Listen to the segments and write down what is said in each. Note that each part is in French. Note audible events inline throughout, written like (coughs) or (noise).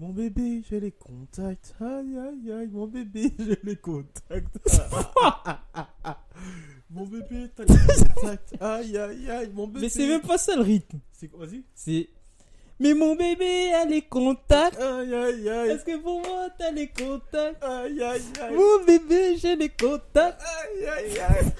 Mon bébé, j'ai les contacts. Aïe, aïe, aïe, mon bébé, (laughs) j'ai les contacts. (laughs) mon bébé, t'as les contacts. Aïe, aïe, aïe, mon bébé. Mais c'est même pas ça le rythme. C'est quoi Vas-y. C'est. Mais mon bébé a les contacts. Aïe, aïe, aïe. Est-ce que pour moi t'as les contacts? Aïe, aïe, aïe. Mon bébé, j'ai les contacts. Aïe, aïe, aïe.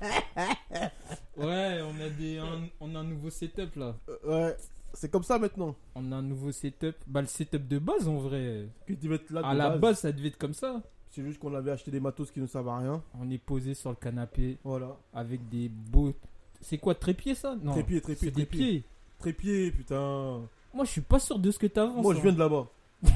(laughs) Ouais, on a des, un, on a un nouveau setup là. Euh, Ouais, c'est comme ça maintenant. On a un nouveau setup. Bah, le setup de base en vrai. Que tu vas être là de À la base, ça devait être comme ça. C'est juste qu'on avait acheté des matos qui ne servent à rien. On est posé sur le canapé Voilà. avec des beaux. C'est quoi, trépied ça? Non. Trépied, trépied, C'est des trépied. pieds. Trépied, putain. Moi, je suis pas sûr de ce que t'avances. Moi, je hein. viens de là-bas. (laughs)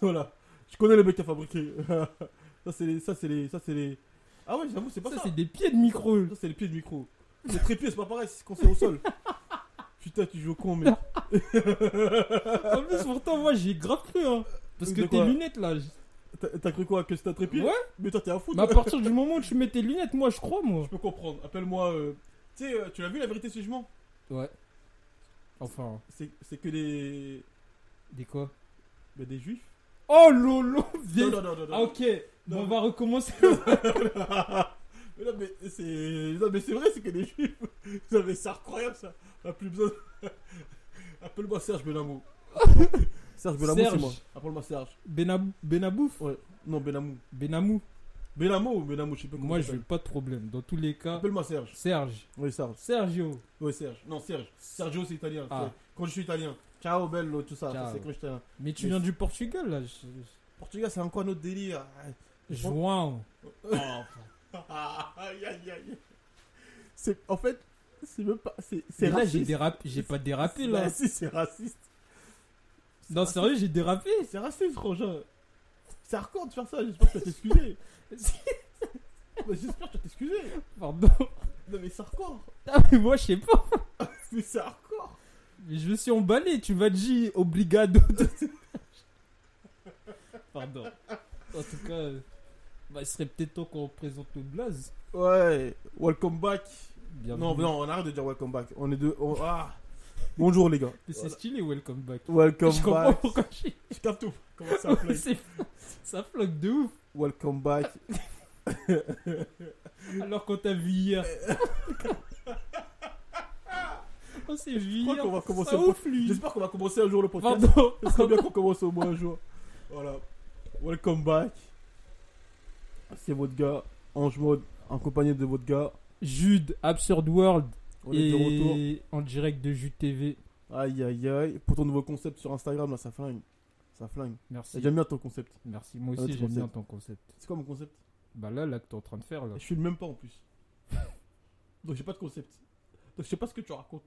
voilà. Je connais le mec qui a fabriqué. (laughs) ça, c'est les. Ça, c'est les. Ça, c'est les. Ah ouais, j'avoue, c'est pas ça. Ça, c'est des pieds de micro. Ça, c'est les pieds de micro. Les trépieds, c'est pas pareil, c'est quand c'est au sol. (laughs) Putain, tu joues au con, mec. (laughs) en plus, pourtant, moi, j'ai grave cru. Hein. Parce que De tes quoi lunettes là. j- T'as t'as cru quoi? Que c'était un trépied? Ouais. Mais toi, t'es un fou. Mais à toi. partir du (laughs) moment où tu mets tes lunettes, moi, je crois, moi. Je peux comprendre. Appelle-moi. euh, Tu sais, euh, tu l'as vu la vérité, ce jugement Ouais. Enfin, C'est c'est que des. des quoi? Bah, des juifs. Oh lolo viens- Non, non, non, non. non. Ah ok, Non. on va recommencer. (laughs) Mais non, mais c'est. Non, mais c'est vrai, c'est que les juifs. Non, mais c'est incroyable ça. A plus besoin. (laughs) Appelle-moi Serge Benamou. (laughs) Serge Benamou, c'est moi. Appelle-moi Serge. Benab- Benabouf Ouais. Non, Benamou. Benamou Benamou ou Benamou, je sais pas comment Moi, je veux s'appelle. pas de problème. Dans tous les cas, Appelle-moi Serge. Serge. Oui, Serge. Sergio. Oui, Serge. Non, Serge. Sergio, c'est italien. Ah. Quand je suis italien. Ciao, bello, tout ça. C'est quand je suis italien. Mais tu Mais viens du Portugal, là. je- Portugal, c'est encore un autre délire. João. (laughs) Aïe, aïe, aïe. C'est. En fait, c'est même pas. C'est raciste. dérapé. J'ai pas dérapé, là. Bah, si, c'est raciste. Non, sérieux, j'ai dérapé. C'est raciste, frangin. C'est hardcore de faire ça. J'espère que tu vas t'excuser. Mais (laughs) J'espère que tu vas t'excuser. Pardon. Non, mais c'est hardcore. Ah, mais moi, je sais pas. (laughs) Mais c'est hardcore. Mais je me suis emballé. Tu vas dire obligado. (laughs) Pardon. En tout cas, euh, bah, il serait peut-être temps qu'on présente le blaze. Ouais. Welcome back. Bienvenue. Non, non, on arrête de dire welcome back. On est deux. on- Ah. Bonjour, les gars. C'est stylé, welcome back. Welcome je comprends back. pourquoi je Je capte tout. Comment ça. (laughs) C'est- Ça floque de ouf. Welcome back. (laughs) Alors qu'on t'a vu hier. (laughs) On s'est vu Je crois hier. qu'on va commencer Ça le ouf, lui. J'espère qu'on va commencer un jour le podcast. Pardon. Ce serait bien qu'on commence au moins un jour. Voilà. Welcome back. C'est votre gars, Ange Mode, accompagné de votre gars. Jude, Absurd World. On est de retour. et en direct de Jude TV. Aïe aïe aïe. Pour ton nouveau concept sur Instagram, là, ça flingue. Ça flingue. Merci. J'aime bien ton concept. Merci. Moi Ah, aussi, j'aime concept. bien ton concept. C'est quoi mon concept? Bah là, là que t'es en train de faire là. Je filme même pas en plus. (laughs) Donc j'ai pas de concept. Donc je sais pas ce que tu racontes.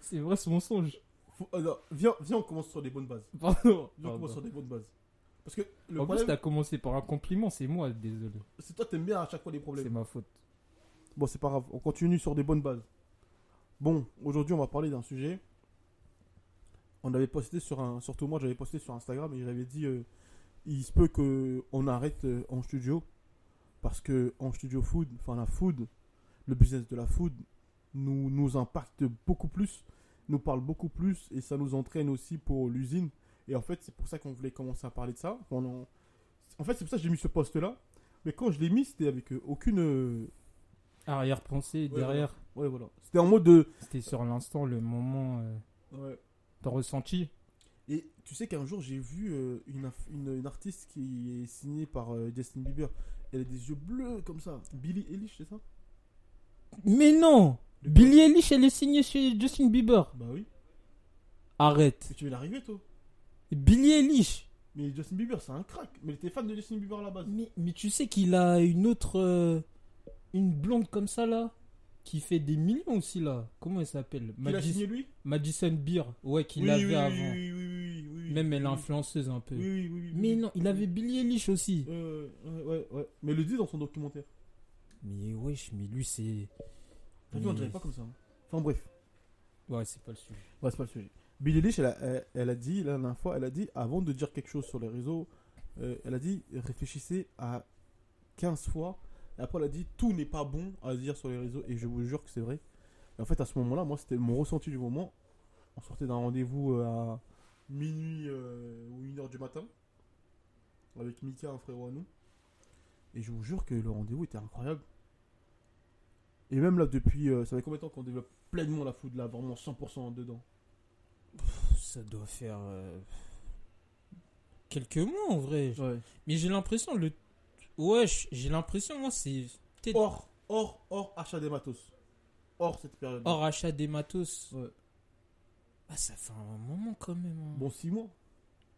C'est vrai, c'est mensonge. Faut- alors, viens, viens, on commence sur des bonnes bases. Pardon. Viens, on Pardon. commence sur des bonnes bases. Parce que le En plus, problème, t'as commencé par un compliment, c'est moi, désolé. c'est toi, t'aimes bien à chaque fois des C'est problèmes. ma faute. Bon, c'est pas grave, on continue sur des bonnes bases. Bon, aujourd'hui, on va parler d'un sujet. On avait posté sur un. Surtout moi, j'avais posté sur Instagram et j'avais dit euh, il se peut que on arrête euh, en studio. Parce que en studio food, enfin la food, le business de la food, nous, nous impacte beaucoup plus, nous parle beaucoup plus et ça nous entraîne aussi pour l'usine. Et en fait, c'est pour ça qu'on voulait commencer à parler de ça. En... fait, c'est pour ça que j'ai mis ce post-là. Mais quand je l'ai mis, c'était avec euh, aucune. Arrière-pensée, Ouais, derrière. Ouais, voilà. C'était en mode de. C'était sur l'instant, le moment. Euh, Ouais. T'as ressenti? Et tu sais qu'un jour, j'ai vu euh, une, une, une artiste qui est signée par euh, Justin Bieber. Elle a des yeux bleus comme ça. Billie Eilish, c'est ça? Mais non quoi Billie Eilish, elle est signée chez Justin Bieber. Bah oui. Arrête. Tu veux l'arriver, toi? Billie Eilish Mais Justin Bieber, c'est un crack. Mais t'es fan de Justin Bieber à la base. mais, mais tu sais qu'il a une autre. Une blonde comme ça là qui fait des millions aussi là. Comment elle s'appelle? A signé lui? Madison Beer. Ouais, qu'il Oui, avait oui, avant. Oui, oui, oui, oui, oui, Même elle est influenceuse un peu. Oui, oui, oui, Mais non, il avait Billy Eilish aussi. Euh, ouais, ouais. Mais le dit dans son documentaire. Mais wesh, mais lui c'est. Vu, on Mais- dirait pas comme ça. hein. Enfin bref. Ouais, c'est pas le sujet. Ouais, c'est pas le sujet. Billie Eilish, elle a, elle, elle a dit, la dernière fois, elle a dit, avant de dire quelque chose sur les réseaux, euh, elle a dit, réfléchissez à 15 fois. Et après, elle a dit, tout n'est pas bon à dire sur les réseaux. Et je vous jure que c'est vrai. Et en fait, à ce moment-là, moi, c'était mon ressenti du moment. On sortait d'un rendez-vous euh, à minuit euh, ou 1h du matin. Avec Mika, un frérot à nous. Et je vous jure que le rendez-vous était incroyable. Et même là, depuis, euh, ça fait combien de temps qu'on développe pleinement la food là, vraiment 100% dedans? Ça doit faire. euh, Quelques mois en vrai. Ouais. Mais j'ai l'impression, le. Wesh, j'ai l'impression, moi, c'est. Hors, hors, hors achat des matos. Hors cette période. hors achat des matos. Ouais. Ah, ça fait un moment quand même. hein. Bon, 6 mois.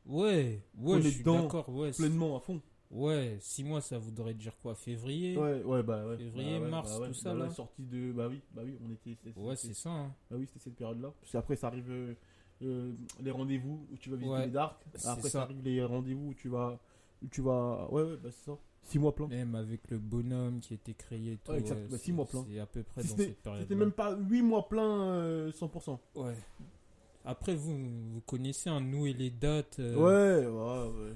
Ouais, ouais, je suis d'accord. Ouais, Pleinement à fond. ouais, 6 mois, ça voudrait dire quoi Février? Ouais, ouais, bah ouais. Février, Bah ouais, mars, bah ouais, tout ça, bah ouais, là. sortie de. Bah oui, bah oui, on était. Ouais, c'est ça. hein. Bah oui, c'était cette période-là. Parce qu'après, ça arrive euh, euh, les rendez-vous où tu vas visiter Ouais, les darks. Après, ça. ça. arrive les rendez-vous où tu vas. Où tu vas. Ouais, ouais, bah c'est ça. 6 mois plein. Même avec le bonhomme qui a été créé tout. Ouais, exact. Bah, six mois plein. C'est à peu près Si dans C'était cette période. c'était même pas 8 mois plein euh, 100%. Ouais. Après, vous, vous connaissez, hein, nous et les dates. euh, Ouais, ouais, ouais.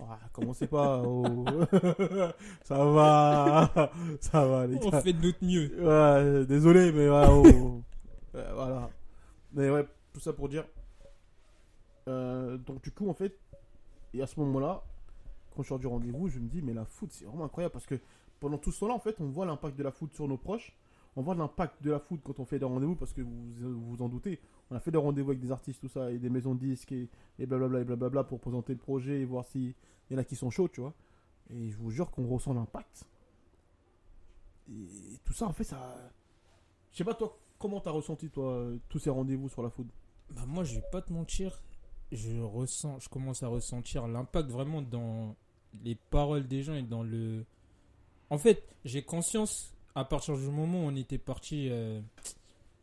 Ah, commencez pas. oh. (laughs) ça va. (laughs) Ça va, les On fait de notre mieux. Ouais, désolé, mais ouais, oh. (laughs) Ouais, voilà. Mais ouais, tout ça pour dire. euh, donc, du coup, en fait, et à ce moment-là, quand je sors du rendez-vous, je me dis, mais la foot, c'est vraiment incroyable parce que pendant tout ce temps-là, en fait, on voit l'impact de la foot sur nos proches. On voit l'impact de la foot quand on fait des rendez-vous parce que vous vous en doutez. On a fait des rendez-vous avec des artistes, tout ça, et des maisons de disques et, et blablabla et blablabla pour présenter le projet et voir s'il y en a qui sont chauds, tu vois. Et je vous jure qu'on ressent l'impact. Et tout ça, en fait, ça. Je sais pas, toi, comment t'as ressenti, toi, tous ces rendez-vous sur la food Bah moi, je vais pas te mentir, je ressens, je commence à ressentir l'impact vraiment dans les paroles des gens et dans le. En fait, j'ai conscience à partir du moment où on était parti euh,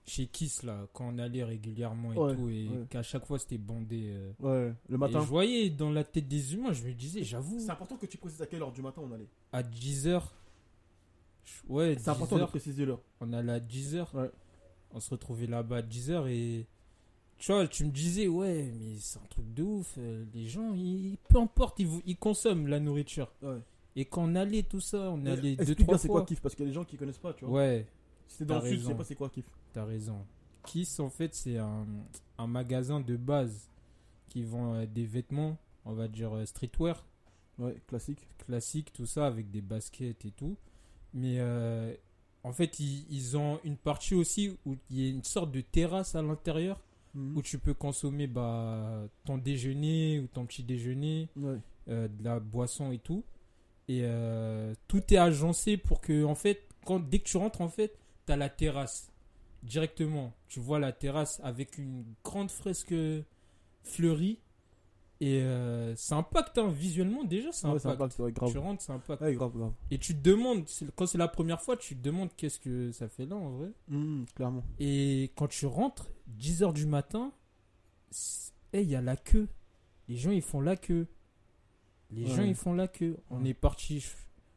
chez Kiss là, quand on allait régulièrement et Ouais, tout, et ouais. qu'à chaque fois c'était bandé. euh, Ouais, le et matin. je voyais dans la tête des humains, je me disais, j'avoue, C'est important que tu précises à quelle heure du matin on allait. à 10h. Ouais, C'est important de 10h, préciser l'heure. on allait à 10h. Ouais. On se retrouvait là-bas à 10h et. Tu vois, tu me disais, ouais, mais c'est un truc de ouf. euh, Les gens, ils, peu importe, ils, consomment la nourriture. Ouais. Et quand on allait, tout ça, on allait deux, trois bien c'est quoi fois. kiff parce qu'il y a des gens qui connaissent pas, tu vois. Ouais, t'es dans le sud, tu sais raison. pas c'est quoi kiff. t'as raison. Kiss, en fait, c'est un, un magasin de base qui vend euh, des vêtements, on va dire euh, streetwear, Ouais, classique. classiques, tout ça, avec des baskets et tout. Mais euh, en fait, ils, ils ont une partie aussi où il y a une sorte de terrasse à l'intérieur Mhm. où tu peux consommer bah, ton déjeuner ou ton petit déjeuner, Ouais. euh, de la boisson et tout. Et euh, tout est agencé pour que, en fait, quand, dès que tu rentres, en fait, tu as la terrasse directement. Tu vois la terrasse avec une grande fresque fleurie. Et euh, ça impacte, hein, visuellement déjà, ça Ouais, impacte. ouais, grave. Tu rentres, ça impacte. Ouais, grave, grave. Et tu te demandes, quand c'est la première fois, tu te demandes qu'est-ce que ça fait là en vrai. Mhm, clairement. Et quand tu rentres, 10h du matin, il y a la queue. Les gens, ils font la queue. Les gens, ils font la queue. On est parti.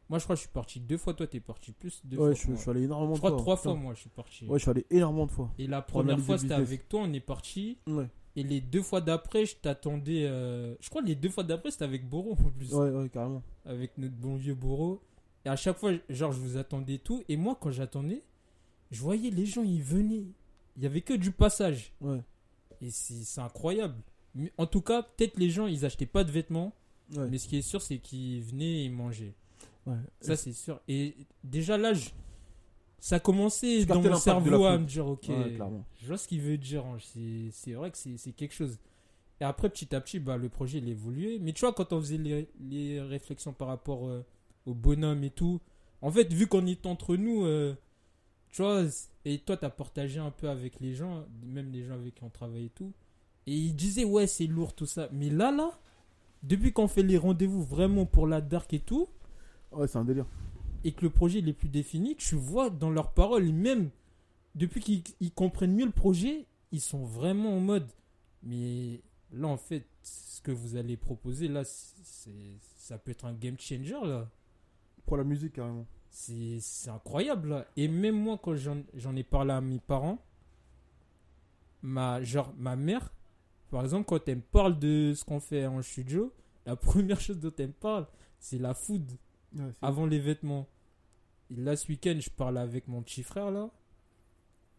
Moi, je crois que je suis parti deux fois. Toi, t'es parti plus deux Ouais, fois. je, je suis allé énormément Je de crois fois. trois fois, moi, je suis parti. Ouais, je suis allé énormément de fois. Et la première fois, c'était avec toi, on est parti. Ouais, Et les deux fois d'après, je t'attendais. euh, Je crois que les deux fois d'après, c'était avec Boro en plus. ouais, ouais, carrément. Avec notre bon vieux Boro. Et à chaque fois, genre, je vous attendais tout. Et moi, quand j'attendais, je voyais les gens, ils venaient. Il y avait que du passage. Ouais, Et c'est c'est incroyable. Mais en tout cas, peut-être les gens, ils achetaient pas de vêtements. ouais. Mais ce qui est sûr, c'est qu'ils venaient et mangeaient. ouais. Ça, c'est sûr. Et déjà là, je- ça commençait dans mon cerveau à me dire, ok, Ouais, je vois ce qu'il veut dire. hein. C'est vrai que c'est quelque chose. Et après, petit à petit, bah, le projet, il évoluait. Mais tu vois, quand on faisait les, les réflexions par rapport euh, au bonhomme et tout, en fait, vu qu'on est entre nous, euh, tu vois, et toi, tu as partagé un peu avec les gens, même les gens avec qui on travaille et tout. Et ils disaient, ouais, c'est lourd tout ça. Mais là, là, depuis qu'on fait les rendez-vous vraiment pour la dark et tout, Ouais, c'est un délire. Et que le projet il est plus défini, tu vois dans leurs paroles, même depuis qu'ils ils comprennent mieux le projet, ils sont vraiment en mode. Mais là, en fait, ce que vous allez proposer, là, c'est, ça peut être un game changer, là. Pour la musique, carrément. C'est, c'est incroyable, là. Et même moi, quand j'en, j'en ai parlé à mes parents, ma, genre, ma mère, par exemple, quand elle me parle de ce qu'on fait en studio, la (laughs) première chose dont elle me parle, c'est la food Ouais, c'est- avant les vêtements. Là, ce week-end, je parlais avec mon petit frère, là.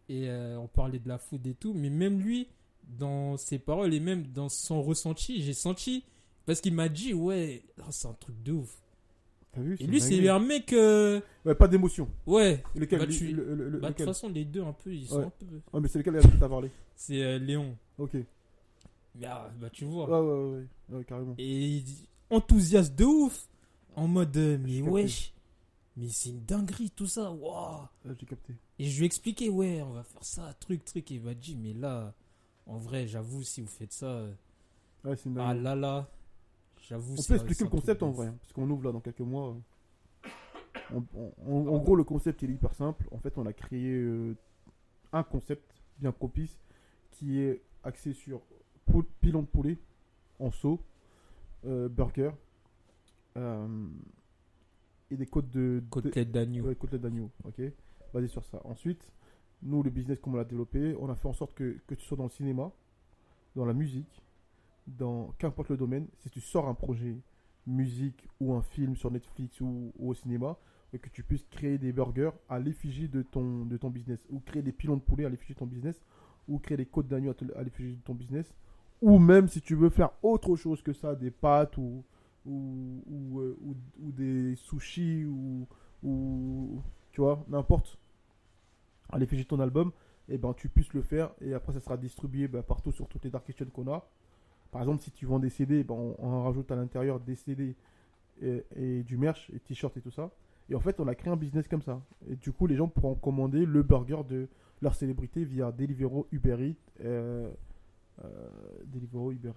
Et euh, on parlait de la food et tout. Mais même lui, dans ses paroles et même dans son ressenti, j'ai senti. Parce qu'il m'a dit, ouais, oh, c'est un truc de ouf. T'as vu Et lui, c'est un mec. euh, Ouais, pas d'émotion. Ouais. Lequel Bah, tu- le- le- le- Bah, de toute façon, les deux, un peu, ils sont Ouais. un peu. Ah, mais c'est lequel t'as parlé? C'est euh, Léon. Ok. Mais, ah, bah, tu vois. Ouais, ouais, ouais, ouais, ouais, carrément. Et il dit- enthousiaste de ouf. En mode, euh, mais wesh. Mais c'est une dinguerie, tout ça. Waouh. J'ai capté. Et je lui ai expliqué, ouais, on va faire ça, truc, truc. Et il m'a dit, mais là, en vrai, j'avoue, si vous faites ça, Ouais, c'est une ah là là, j'avoue. On peut expliquer le concept en vrai, hein, parce qu'on ouvre là dans quelques mois. euh. On- on- en- gros, le concept il est hyper simple. En fait, on a créé euh, un concept bien propice qui est axé sur pilon de poulet en saut, euh, burger euh, et des côtes de, de- Côtelette d'agneau. Ouais, côtelette d'agneau, ok Basé sur ça. Ensuite, nous, le business, comme on l'a développé, on a fait en sorte que, que tu sois dans le cinéma, dans la musique, dans qu'importe le domaine, si tu sors un projet musique ou un film sur Netflix ou, ou au cinéma, et que tu puisses créer des burgers à l'effigie de ton, de ton business, ou créer des pilons de poulet à l'effigie de ton business, ou créer des côtes d'agneau à l'effigie de ton business, ou même si tu veux faire autre chose que ça, des pâtes ou, euh, ou- ou des sushis ou, ou tu vois, n'importe, à l'effigie de ton album, et ben tu puisses le faire et après ça sera distribué ben, partout sur toutes les dark kitchen qu'on a. Par exemple, si tu vends des CD, ben, on, rajoute à l'intérieur des CD et, du merch, et t-shirts et tout ça. Et en fait, on a créé un business comme ça. Et du coup, les gens pourront commander le burger de leur célébrité via Deliveroo, Uber Eats, euh, euh, Deliveroo, Uber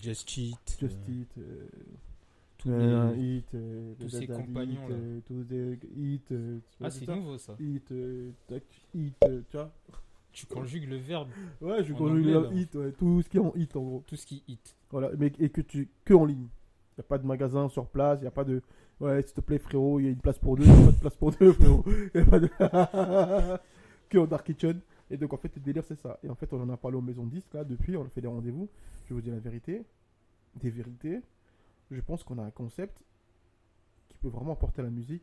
Just Cheat. Just euh, Eat, euh, tous euh, les- Eat, euh, tous ces Dada compagnons, Eat, là. euh, tous des Eat, euh, Ah, c'est nouveau ça. Eat, euh, tac, Eat, euh, tu vois. Tu conjugues le verbe, Ouais, je conjugue anglais, le là. Eat, ouais, tout ce qui est en Eat en gros. tout ce qui hit. Voilà, mais et que tu que en ligne. Il n'y a pas de magasin sur place, il n'y a pas de ouais, s'il te plaît frérot, il y a une place pour deux, il n'y a pas de place pour deux frérot. (laughs) Y a pas de (laughs) que en dark kitchen. Et donc en fait le délire c'est ça. Et en fait on en a parlé aux maisons 10 là depuis, on a fait des rendez-vous. Je vous dire la vérité, des vérités. Je pense qu'on a un concept qui peut vraiment apporter à la musique.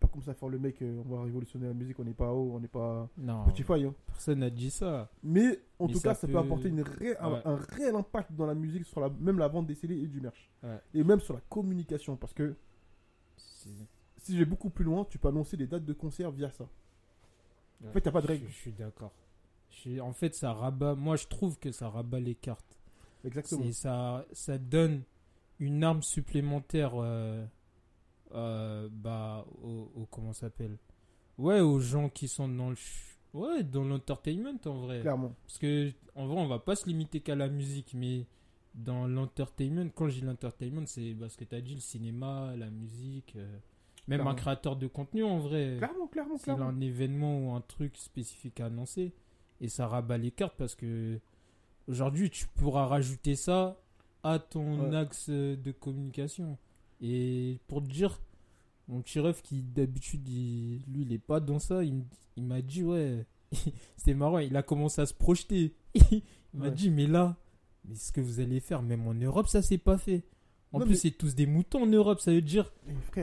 Pas comme ça faire le mec, euh, on va révolutionner la musique, on n'est pas haut, on n'est pas Non, Spotify. Hein. personne n'a dit ça. Mais en Mais tout ça cas, ça peut, peut- apporter une ré- un, Ouais. un réel impact dans la musique, sur la, même la vente des CD et du merch. Ouais. Et même sur la communication. Parce que si je vais beaucoup plus loin, tu peux annoncer des dates de concert via ça. En fait, a pas de Je- règle. Je, suis d'accord. En fait, ça rabat. Moi, je trouve que ça rabat les cartes. Exactement. Ça, ça donne une arme supplémentaire euh, euh, bah, au, au- comment s'appelle? Ouais, aux gens qui sont dans le. Ouais, dans l'entertainment en vrai. Clairement. Parce que, en vrai, on va pas se limiter qu'à la musique, mais dans l'entertainment, quand je dis l'entertainment, c'est parce que tu as dit le cinéma, la musique, euh, même Clairement. un créateur de contenu en vrai. Clairement, clairement, clairement. un événement ou un truc spécifique à annoncer, et ça rabat les cartes parce que aujourd'hui, tu pourras rajouter ça à ton Ouais. axe euh, de communication. Et pour te dire, mon petit ref qui d'habitude, il- lui, il est pas dans ça, il, m'a dit, ouais, (laughs) c'était marrant, il a commencé à se projeter. (laughs) il m'a Ouais. dit, mais là, mais ce que vous allez faire, même en Europe, ça s'est pas fait. En Non, plus, mais- c'est tous des moutons en Europe, ça veut dire,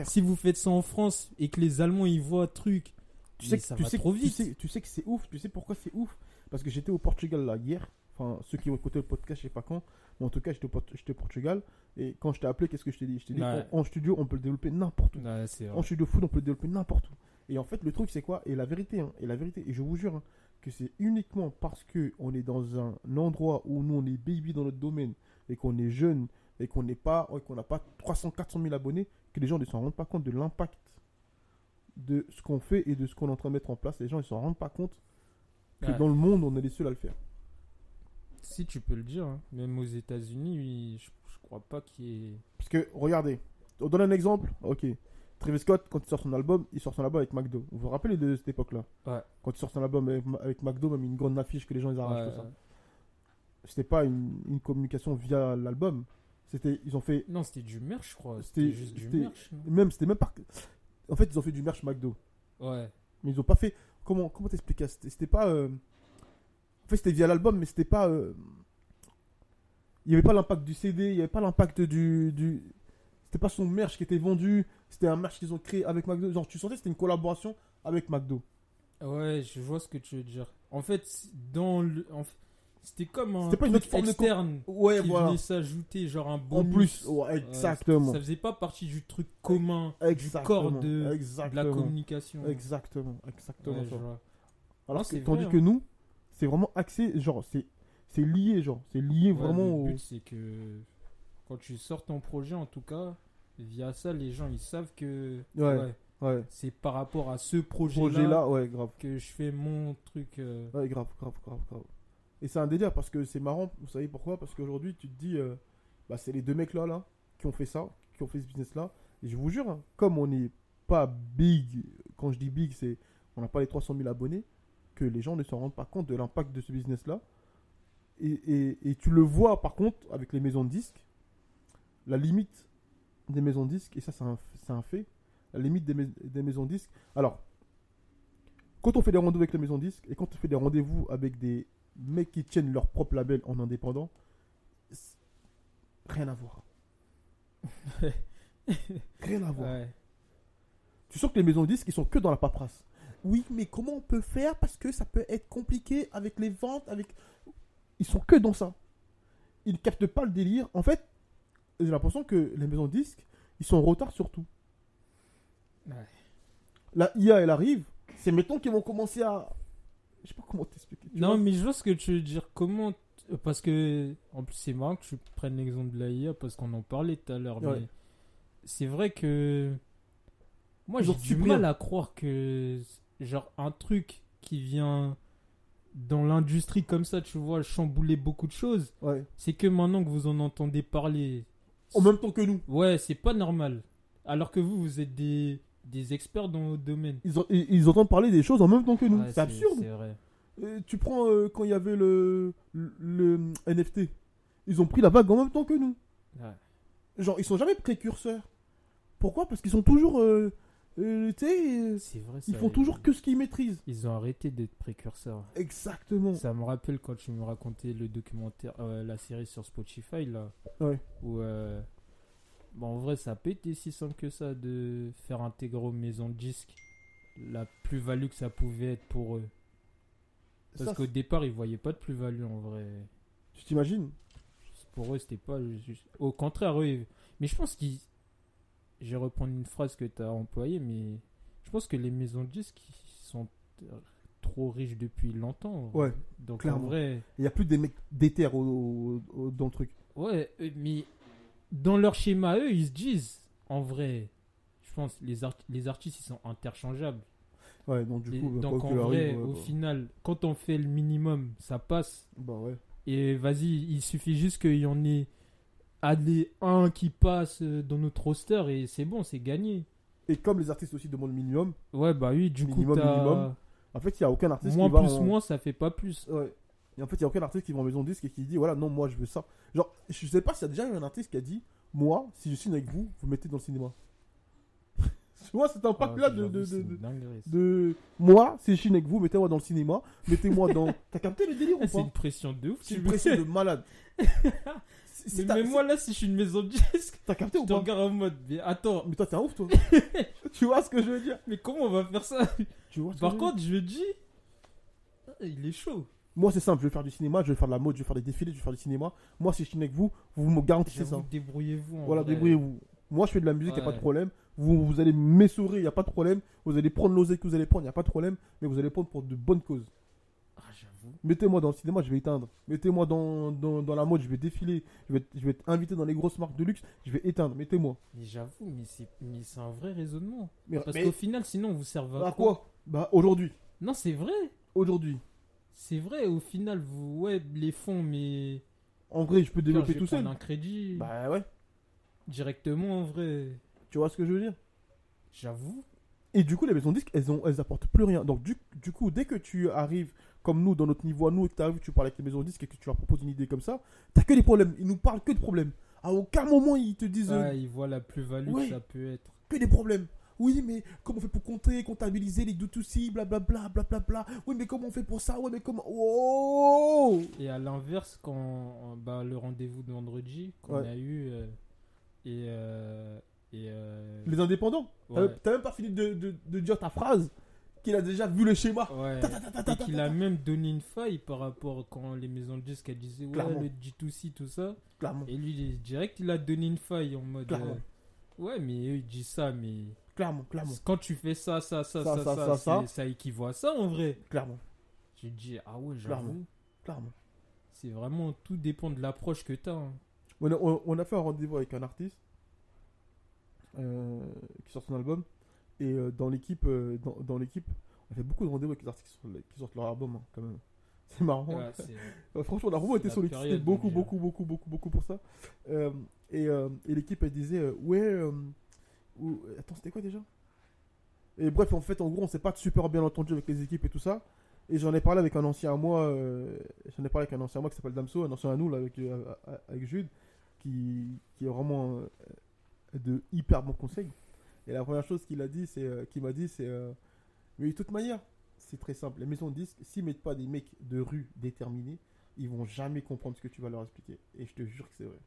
si vous faites ça en France et que les Allemands ils voient truc, tu sais, que, ça tu, va sais, trop tu, vite. sais, tu sais que c'est ouf. Tu sais pourquoi c'est ouf? Parce que j'étais au Portugal là hier. Enfin, ceux qui ont écouté le podcast, je sais pas quand. Mais en tout cas, j'étais au, Portugal. Et quand je t'ai appelé, qu'est-ce que je t'ai dit? Je t'ai dit, Ouais. en, en studio, on peut le développer n'importe où. Ouais. En studio food, on peut le développer n'importe où. Et en fait, le truc, c'est quoi? Et la vérité, hein, et la vérité, et je vous jure hein, que c'est uniquement parce que on est dans un endroit où nous, on est baby dans notre domaine et qu'on est jeune et qu'on n'est pas, qu'on n'a pas 300, 400 000 abonnés, que les gens ne s'en rendent pas compte de l'impact de ce qu'on fait et de ce qu'on est en train de mettre en place. Les gens, ils s'en rendent pas compte que dans le monde, on est les seuls à le faire. Si tu peux le dire, hein. même aux États-Unis, oui, je, je crois pas qu'il y ait. Parce que, regardez, on donne un exemple. Ok. Travis Scott, quand il sort son album, il sort son album avec McDo. Vous vous rappelez de cette époque-là? Ouais. Quand il sort son album avec, avec McDo, même une grande affiche que les gens ils arrachent, Ouais, tout ça. C'était pas une, une communication via l'album. C'était, ils ont fait, Non, c'était du merch, je crois. C'était- juste du merch. même, c'était même pas. En fait, ils ont fait du merch McDo. Ouais. Mais ils ont pas fait. Comment comment t'expliquer C'était pas. euh, En fait, c'était via l'album, mais c'était pas. euh, Il y avait pas l'impact du CD, il y avait pas l'impact du. du... C'était pas son merch qui était vendu, c'était un merch qu'ils ont créé avec McDo. Genre, tu sentais que c'était une collaboration avec McDo. Ouais, je vois ce que tu veux dire. En fait, dans le. en fait, C'était comme un pas une autre forme de externe Ouais, qui voilà. venait s'ajouter, genre un En bonus. plus, ouais, Ouais, exactement. ça faisait pas partie du truc commun, du corps de, de la communication. Exactement, exactement Ouais, ça. Alors Non, que, tandis vrai, que hein. nous, c'est vraiment axé, genre, c'est c'est lié, genre, c'est lié vraiment le au. but, c'est que quand tu sors ton projet, en tout cas, via ça, les gens ils savent que Ouais. Ouais. c'est par rapport à ce projet-là Projet là, ouais, grave. que je fais mon truc. euh, Ouais, grave, grave, grave, grave. Et c'est un délire parce que c'est marrant, vous savez pourquoi? Parce qu'aujourd'hui, tu te dis, euh, bah, c'est les deux mecs là, qui ont fait ça, qui ont fait ce business là. Et je vous jure, hein, comme on n'est pas big, quand je dis big, c'est on n'a pas les 300 000 abonnés, que les gens ne se rendent pas compte de l'impact de ce business là. Et, et- tu le vois par contre avec les maisons de disques, la limite des maisons de disques, et ça c'est un, un fait, la limite des, mais- des maisons de disques. Alors, quand on fait des rendez-vous avec les maisons de disques et quand on fait des rendez-vous avec des mecs qui tiennent leur propre label en indépendant, rien à voir. (laughs) rien à voir. ouais. Tu sens que les maisons de disques, ils sont que dans la paperasse. Oui, mais comment on peut faire Parce que ça peut être compliqué avec les ventes, avec... Ils sont que dans ça. Ils captent pas le délire. En fait, j'ai l'impression que les maisons de disques, ils sont en retard sur tout. Ouais. La IA, elle arrive. C'est maintenant qu'ils vont commencer à... Je sais pas comment t'expliquer. Non, mais je vois ce que tu veux dire. Comment. Parce que. En plus, c'est marrant que tu prennes l'exemple de l'AIA parce qu'on en parlait tout à l'heure. Ouais. Mais c'est vrai que. Moi, j'ai du mal à croire que. Genre, un truc qui vient dans l'industrie comme ça, tu vois, chambouler beaucoup de choses. Ouais. C'est que maintenant que vous en entendez parler. En même temps que nous. Ouais, c'est pas normal. Alors que vous, vous êtes des, des experts dans votre domaine. Ils, ont- ils- ils entendent parler des choses en même temps que nous. Ouais, c'est absurde. Vrai. Euh, tu prends euh, quand il y avait le, le, le NFT. Ils ont pris la vague en même temps que nous. Ouais. Genre, ils sont jamais précurseurs. Pourquoi? Parce qu'ils sont toujours. euh, euh, tu sais, euh, C'est vrai. ils font toujours que ce qu'ils maîtrisent. Ils ont arrêté d'être précurseurs. Exactement. Ça me rappelle quand tu me racontais le documentaire, la série sur Spotify là. Ouais. Où, bon, en vrai, ça a pas été si simple que ça de faire intégrer aux maisons de disques la plus-value que ça pouvait être pour eux. Parce qu'au départ, ils voyaient pas de plus-value en vrai. tu t'imagines? Pour eux, c'était pas juste. Au contraire, eux. Mais je pense qu'ils. Je vais reprendre une phrase que tu as employée, mais je pense que les maisons de disques ils sont trop riches depuis longtemps. Ouais, Donc clairement. en vrai. Il y a plus des mecs déter au, au- au- dans le truc. Ouais, euh, mais dans leur schéma, eux, ils se disent, en vrai, je pense, les, art- les artistes, ils sont interchangeables. Ouais, donc du Et coup, bah, donc en vrai, arrive, ouais, au bah, final, quand on fait le minimum, ça passe. Bah ouais. Et vas-y, il suffit juste qu'il y en ait allez, un qui passe euh, dans notre roster et c'est bon, c'est gagné. Et comme les artistes aussi demandent le minimum, Ouais, bah oui, du Minimum, coup, minimum. en fait, il y a aucun artiste moins qui va plus en- moins, ça fait pas plus. Ouais. Et en fait, il y a aucun artiste qui va en maison de disque et qui dit voilà, non, moi je veux ça. Genre, je sais pas s'il y a déjà eu un artiste qui a dit moi, si je signe avec vous, vous mettez dans le cinéma. (laughs) tu vois, cet Ah, impact-là de, j'avoue, de, c'est de, de- Moi, si je signe avec vous, mettez-moi dans le cinéma, mettez-moi dans. (laughs) T'as capté le délire Ah, ou C'est pas? une pression de ouf. C'est une pression de (laughs) malade. Mais même moi, là, si je suis une maison de disques, T'as capté je ou pas? regarde en mode, mais attends, Mais toi, t'es un ouf, toi. tu vois ce que je veux dire? Mais comment on va faire ça? Tu vois Par je contre, je dis, ah, il est chaud. Moi, c'est simple. Je vais faire du cinéma, je vais faire de la mode, je vais faire des défilés, je vais faire du cinéma. Moi, si je signe avec vous, vous me garantissez ça. Débrouillez-vous. Voilà, débrouillez-vous. Moi, je fais de la musique, il a pas de problème. Vous, vous allez m'essorer, il n'y a pas de problème. Vous allez prendre l'osée que vous allez prendre, il n'y a pas de problème. Mais vous allez prendre pour de bonnes causes. Ah, j'avoue. Mettez-moi dans le cinéma, je vais éteindre. Mettez-moi dans, dans, dans la mode, je vais défiler. Je vais, être- je vais être invité dans les grosses marques de luxe, je vais éteindre. Mettez-moi. Mais j'avoue, mais c'est mais c'est un vrai raisonnement. Mais, Parce mais qu'au final, sinon, on vous servent à à quoi? Bah, aujourd'hui. Non, c'est vrai. Aujourd'hui. C'est vrai, au final, vous, ouais, les fonds, mais. En vrai, je peux développer je vais tout seul. un crédit Bah ouais. directement, en vrai. Tu vois ce que je veux dire? J'avoue. Et du coup, les maisons disques, elles, ont, elles apportent plus rien. Donc, du, du coup, dès que tu arrives comme nous, dans notre niveau à nous, et que tu arrives, tu parles avec les maisons disques et que tu leur proposes une idée comme ça, t'as que des problèmes. Ils nous parlent que de problèmes. À aucun moment, ils te disent euh, Ah, ils voient la plus-value Ouais. que ça peut être. que des problèmes. Oui, mais comment on fait pour compter, comptabiliser les D2C, blablabla, blablabla. Oui, mais comment on fait pour ça? Ouais, mais comment? Oh Et à l'inverse, quand bah, le rendez-vous de vendredi qu'on Ouais. a eu euh, et euh, et euh, Les indépendants. T'as- ouais, T'as même pas fini de, de- de dire ta phrase qu'il a déjà vu le schéma. ouais. Ta, ta, ta, ta, ta, et qu'il a même donné une faille par rapport quand les maisons de disques disaient ouais Clairement. le G2C tout ça Clairement. et lui direct il a donné une faille en mode euh, ouais mais eux ils disent ça mais Clairement, clairement, quand tu fais ça ça ça Ça, ça ça, ça, ça, ça. ça équivaut à ça en vrai clairement, je dis ah ouais j'avoue clairement. c'est vraiment tout dépend de l'approche que t'as hein. On a, on- a fait un rendez-vous avec un artiste euh, qui sort son album. Et euh, dans l'équipe, euh, dans, dans l'équipe, on a fait beaucoup de rendez-vous avec les artistes qui sortent, qui sortent leur album, hein, quand même. (laughs) C'est marrant. Ouais, Euh, (laughs) franchement, la sollicité période, beaucoup, donc, beaucoup, beaucoup, beaucoup, beaucoup pour ça. Euh, et euh, et l'équipe, elle disait, euh, ouais, ou- attends, c'était quoi déjà? Et bref, en fait, en gros, on s'est pas super bien entendu avec les équipes et tout ça. Et j'en ai parlé avec un ancien à moi, euh, j'en ai parlé avec un ancien à moi qui s'appelle Damso, un ancien à nous, là, avec, euh, Jude, qui, est vraiment euh, de hyper bons conseils. Et la première chose qu'il a dit, c'est, euh, qu'il m'a dit, c'est, euh, mais de toute manière, c'est très simple. Les maisons de disques, s'ils mettent pas des mecs de rue déterminés, ils vont jamais comprendre ce que tu vas leur expliquer. Et je te jure que c'est vrai.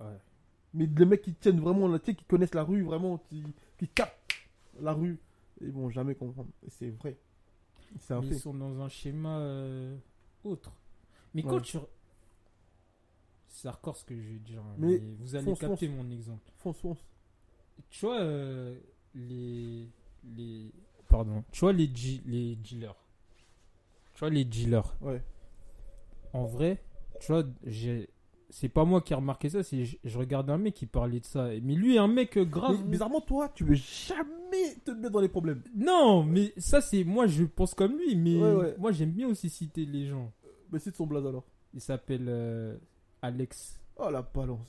ouais. Mais les mecs qui tiennent vraiment, tu sais, qui connaissent la rue, vraiment, qui, qui captent la rue, ils vont jamais comprendre. Et c'est vrai. C'est un Mais fait. ils sont dans un schéma euh, autre. Mais quand Ouais. tu. C'est hardcore ce que je vais dire. hein, Mais Mais, vous allez fonce, capter mon exemple. Fonce, fonce. Tu vois, euh, les. les Pardon. Tu vois, les, les dealers. Tu vois, les dealers. Ouais. En vrai, tu vois, j'ai. C'est pas moi qui ai remarqué ça, c'est je, je regardais un mec qui parlait de ça. Mais lui, un mec euh, grave. Mais bizarrement, toi, tu veux jamais te mettre dans les problèmes. Non, mais ça, c'est. Moi, je pense comme lui, mais Ouais, ouais. moi, j'aime bien aussi citer les gens. Mais c'est de son blaze alors. Il s'appelle euh, Alex. Oh la balance.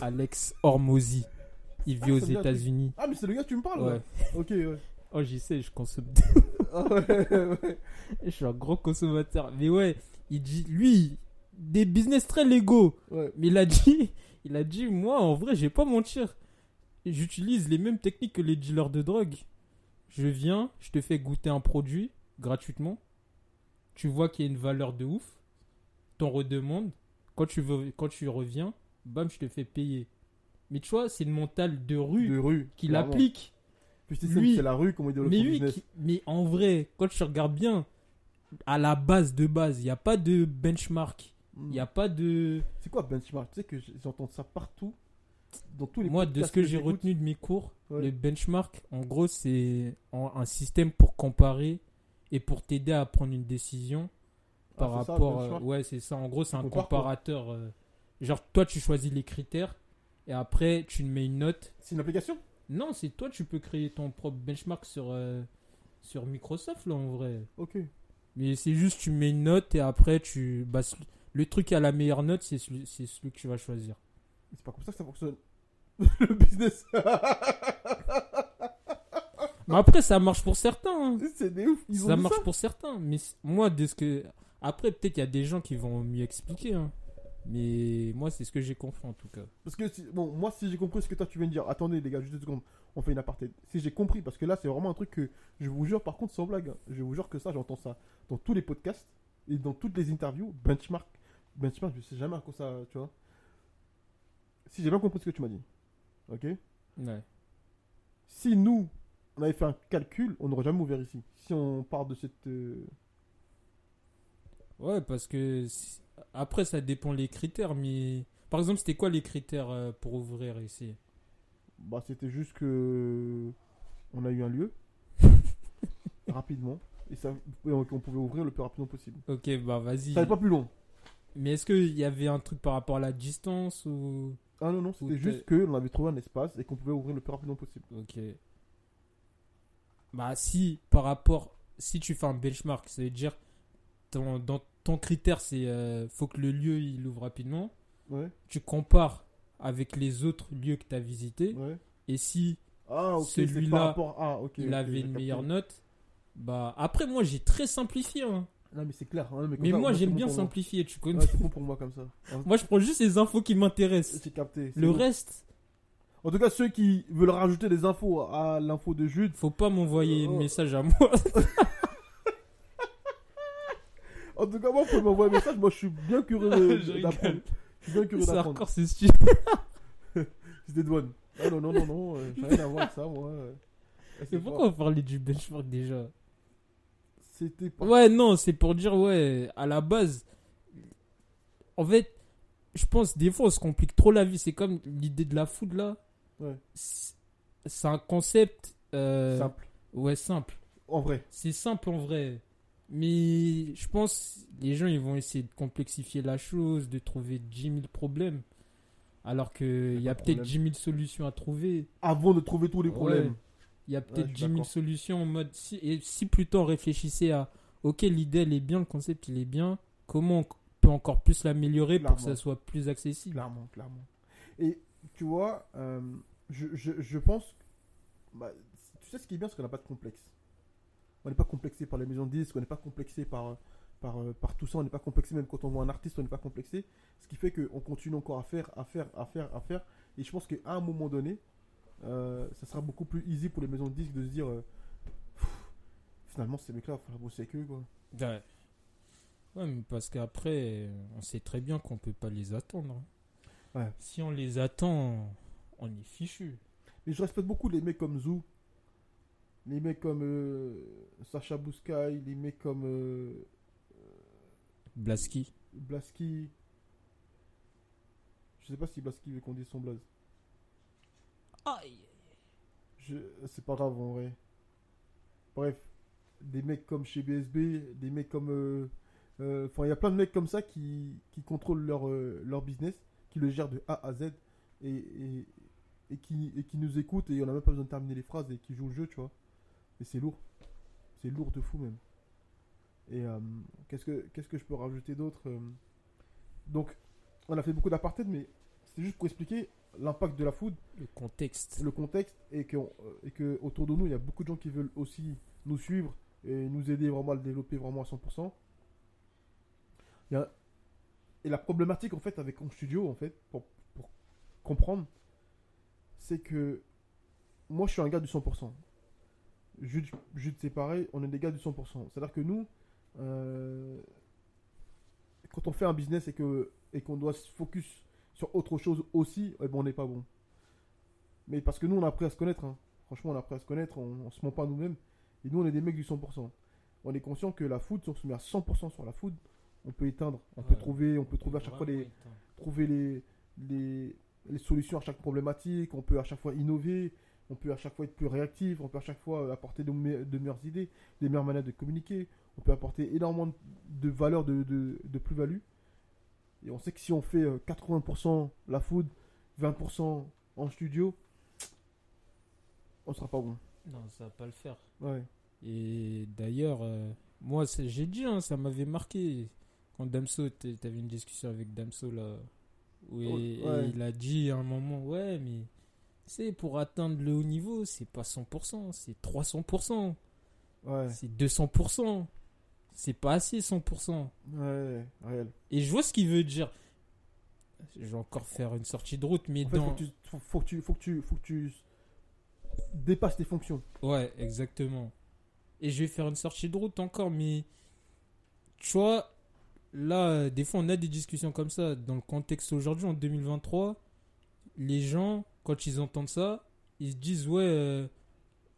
Alex Hormozy. Il vit Ah, aux un truc. États-Unis. Ah, mais c'est le gars que tu me parles Ouais. Ok, ouais. Oh, j'y sais, je consomme. Ah, ouais, ouais. (laughs) je suis un gros consommateur. Mais ouais, il dit, lui, des business très légaux. ouais. Mais il a dit, (laughs) il a dit, moi, en vrai, je vais pas mentir. J'utilise les mêmes techniques que les dealers de drogue. Je viens, je te fais goûter un produit gratuitement. Tu vois qu'il y a une valeur de ouf. T'en redemandes. Quand tu, veux, quand tu reviens, bam, je te fais payer. Mais tu vois, c'est le mental de rue De rue. qu'il applique. C'est Lui- c'est la rue, comment il Mais lui, qui- mais en vrai, quand tu regardes bien, à la base de base, il n'y a pas de benchmark. Il Hmm. n'y a pas de. C'est quoi benchmark? Tu sais que j'entends ça partout. Dans tous les Moi, de ce que j'ai retenu de mes cours, Ouais. le benchmark, en gros, c'est un système pour comparer et pour t'aider à prendre une décision Ah, par c'est ça, rapport. euh, ouais, c'est ça. En gros, c'est un comparateur. euh, genre, toi, tu choisis les critères et après, tu mets une note. C'est une application? Non, c'est toi, tu peux créer ton propre benchmark sur, euh, sur Microsoft, là, en vrai. Ok. Mais c'est juste, tu mets une note et après, tu. Bah, le truc qui a la meilleure note, c'est celui, c'est celui que tu vas choisir. C'est pas comme ça que ça fonctionne. (laughs) le business. Mais après, ça marche pour certains. hein. c'est des ouf. Ils ont ça dit marche pour certains. Mais c- moi, de ce que. Après, peut-être qu'il y a des gens qui vont mieux expliquer. hein. Mais moi, c'est ce que j'ai compris en tout cas. Parce que, si- bon, moi, si j'ai compris ce que toi tu viens de dire, attendez les gars, juste deux secondes, on fait une aparté. Si j'ai compris, parce que là, c'est vraiment un truc que je vous jure, par contre, sans blague, hein, je vous jure que ça, j'entends ça dans tous les podcasts et dans toutes les interviews. Benchmark, benchmark, je sais jamais à quoi ça, tu vois. Si j'ai bien compris ce que tu m'as dit, ok? Ouais. Si nous, on avait fait un calcul, on n'aurait jamais ouvert ici. Si on part de cette. euh, Ouais, parce que. si- Après, ça dépend les critères. Mais. Par exemple, c'était quoi les critères euh, pour ouvrir ici? Bah, c'était juste que. On a eu un lieu. (laughs) rapidement. Et ça, et on pouvait ouvrir le plus rapidement possible. Ok, bah vas-y. Ça n'est pas plus long. Mais est-ce qu'il y avait un truc par rapport à la distance ou. Ah non, non, c'était juste qu'on avait trouvé un espace et qu'on pouvait ouvrir le plus rapidement possible. Ok. Bah si par rapport, si tu fais un benchmark, ça veut dire ton, dans ton critère c'est euh, faut que le lieu il ouvre rapidement. Ouais, Tu compares avec les autres lieux que tu as visités ouais. et si Ah, Celui-là, rapport. Ah, ok. il avait une meilleure note. Bah, après, moi, j'ai très simplifié. hein. Non, mais c'est clair. hein, mais Mais ça, moi, c'est j'aime bien moi. simplifier, tu connais. Ouais, c'est bon pour moi comme ça. (laughs) Moi, je prends juste les infos qui m'intéressent. Capté. c'est Le bon. reste, En tout cas, ceux qui veulent rajouter des infos à l'info de Jude, faut pas m'envoyer Oh. un message à moi. (laughs) en tout cas, moi, pouvez m'envoyer un message. Moi, je suis bien curieux d'apprendre. Je suis bien curieux C'est d'apprendre. hardcore, (laughs) c'est stupide. C'était douane. Ah non, non, non, non. euh, J'ai rien à voir avec ça, moi. euh. C'est Mais pourquoi on parlait du benchmark déjà? C'était pas. Ouais, non, c'est pour dire, ouais, à la base, en fait, je pense des fois on se complique trop la vie. C'est comme l'idée de la food là. Ouais. C'est un concept. euh, Simple. Ouais, simple. En vrai. C'est simple en vrai. Mais je pense les gens ils vont essayer de complexifier la chose, de trouver 10 000 problèmes. Alors qu'il y a peut-être problème. 10 000 solutions à trouver. Avant de trouver tous les Ouais. Il y a peut-être je suis 10 000 d'accord. solutions en mode. Si, et si plutôt on réfléchissait à ok, l'idée elle est bien, le concept il est bien, comment on peut encore plus l'améliorer pour que ça soit plus accessible? Clairement, clairement. Et tu vois, euh, je, je, je pense. bah, tu sais ce qui est bien, c'est qu'on n'a pas de complexe. On n'est pas complexé par les maisons de disques, on n'est pas complexé par, euh, par, euh, par tout ça, on n'est pas complexé même quand on voit un artiste, on n'est pas complexé. Ce qui fait qu'on continue encore à faire, à faire, à faire, à faire. Et je pense qu'à un moment donné, ça sera beaucoup plus easy pour les maisons de disques de se dire euh, finalement, ces mecs-là, il faudra bosser avec eux. Quoi. Ouais. Ouais, mais parce qu'après, on sait très bien qu'on peut pas les attendre. Ouais. Si on les attend, on est fichu. Mais je respecte beaucoup les mecs comme Zou, les mecs comme euh, Sacha Bouscaï, les mecs comme euh, Blaski. Blaski. Je sais pas si Blaski veut qu'on dise son blaze. Je... C'est pas grave en vrai. Bref, des mecs comme chez BSB, des mecs comme. euh, euh, Enfin, il y a plein de mecs comme ça qui, qui contrôlent leur, euh, leur business, qui le gèrent de A à Z et, qui, qui nous écoutent et on n'a même pas besoin de terminer les phrases et qui jouent le jeu, tu vois. Et c'est lourd. C'est lourd de fou même. Et qu'est-ce que qu'est-ce que je peux rajouter d'autre Donc, on a fait beaucoup d'apartheid, mais c'est juste pour expliquer l'impact de la food Le contexte. le contexte et que, euh, et que autour de nous, il y a beaucoup de gens qui veulent aussi nous suivre et nous aider vraiment à le développer vraiment à 100%. Il y a- et la problématique en fait avec Home Studio en fait pour, pour comprendre, c'est que moi je suis un gars du 100%. Jude, Jude, c'est pareil, on est des gars du 100%. C'est-à-dire que nous, euh, quand on fait un business et que et qu'on doit se focus sur autre chose aussi, eh ben, on n'est pas bon. Mais parce que nous, on a appris à se connaître. hein. Franchement, on a appris à se connaître. On, on se ment pas nous-mêmes. Et nous, on est des mecs du 100%. On est conscient que la food, si on se met à 100% sur la food, on peut éteindre. On peut trouver, on peut trouver à chaque fois les, trouver les, les, les solutions à chaque problématique. On peut à chaque fois innover. On peut à chaque fois être plus réactif. On peut à chaque fois euh, apporter de, me- de meilleures idées, des meilleures manières de communiquer. On peut apporter énormément de, de valeur, de, de, de plus-value. Et on sait que si on fait euh, 80% la food, 20% en studio, on sera pas bon. Non, ça va pas le faire. Ouais. Et d'ailleurs, euh, moi, j'ai dit, hein, ça m'avait marqué. Quand Damso, t'avais une discussion avec Damso là, où il, Ouais. il a dit à un moment, ouais, mais c'est pour atteindre le haut niveau, c'est pas 100%, c'est 300%, Ouais. c'est 200%, c'est pas assez 100%. Ouais, réel. Et je vois ce qu'il veut dire. Je vais encore faire une sortie de route, mais En fait, dans. faut que, tu, faut, faut que tu, faut que tu, faut que tu dépasses tes fonctions. Ouais, exactement. Et je vais faire une sortie de route encore, mais tu vois, là, euh, des fois, on a des discussions comme ça. Dans le contexte aujourd'hui, en 2023, les gens, quand ils entendent ça, ils se disent Ouais, euh,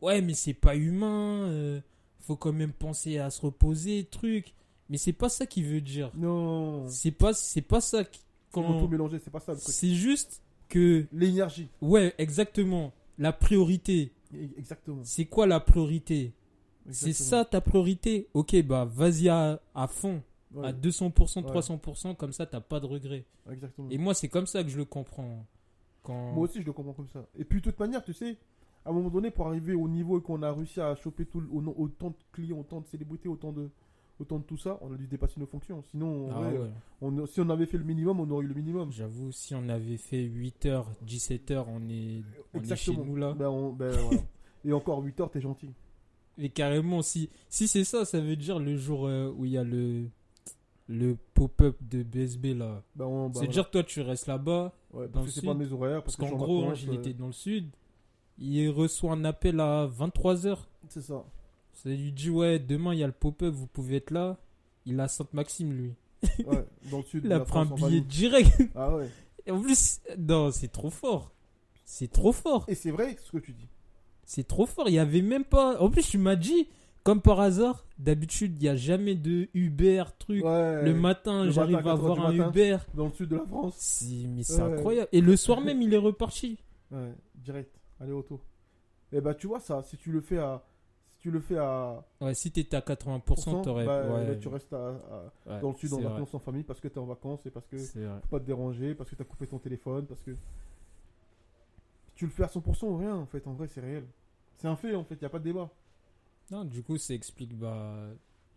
ouais, mais c'est pas humain, euh, faut quand même penser à se reposer, truc. Mais c'est pas ça qu'il veut dire. Non. C'est pas, c'est pas ça. Quand... Tout mélanger, c'est pas ça. C'est juste que, L'énergie. ouais, exactement. La priorité. Exactement. C'est quoi la priorité? C'est ça ta priorité? Ok, bah vas-y à, à fond, Ouais, à 200%, Ouais. 300%, comme ça t'as pas de regrets. Exactement. Et moi, c'est comme ça que je le comprends. Quand... Moi aussi, je le comprends comme ça. Et puis, de toute manière, tu sais, à un moment donné, pour arriver au niveau et qu'on a réussi à choper tout, autant de clients, autant de célébrités, autant de, autant de tout ça, on a dû dépasser nos fonctions. Sinon, Ah vrai, ouais. on- si on avait fait le minimum, on aurait eu le minimum. J'avoue, si on avait fait 8h, 17h, on est, on est chez nous là. Ben, on- ben, voilà. (laughs) Et encore 8 heures, t'es gentil. Et carrément, si, si c'est ça, ça veut dire le jour euh, où il y a le, le pop-up de BSB là. Ben, on, C'est voilà. dire, toi, tu restes là-bas. Ouais, parce que c'est pas mes horaires. Parce qu'en gros, vacances, il euh, était dans le sud. Il reçoit un appel à 23h. C'est ça. Ça lui dit, ouais, demain, il y a le pop-up, vous pouvez être là. Il a Sainte-Maxime, lui. Ouais, dans le sud. Il a pris un billet direct. (laughs) Ah ouais. Et en plus, non, c'est trop fort. C'est trop fort. Et c'est vrai ce que tu dis. C'est trop fort. Il y avait même pas. En plus, tu m'as dit, comme par hasard, d'habitude, il n'y a jamais de Uber, truc. Ouais. Le matin, j'arrive à avoir un matin. Uber. Dans le sud de la France. Mais c'est Ouais. incroyable. Et le soir même, il est reparti. Ouais, direct. Allez, auto. Et bah, tu vois, ça, si tu le fais à. Si tu le fais à. Ouais, si t'étais à 80%, pourcent, t'aurais. bah, ouais, là, tu restes à- à- ouais, dans le sud en vrai. vacances en famille parce que t'es en vacances et parce que. Faut pas te déranger, parce que t'as coupé ton téléphone, parce que. Tu le fais à 100% ou rien, en fait, en vrai, c'est réel. C'est un fait, en fait, y a pas de débat. Non, du coup, ça explique bah,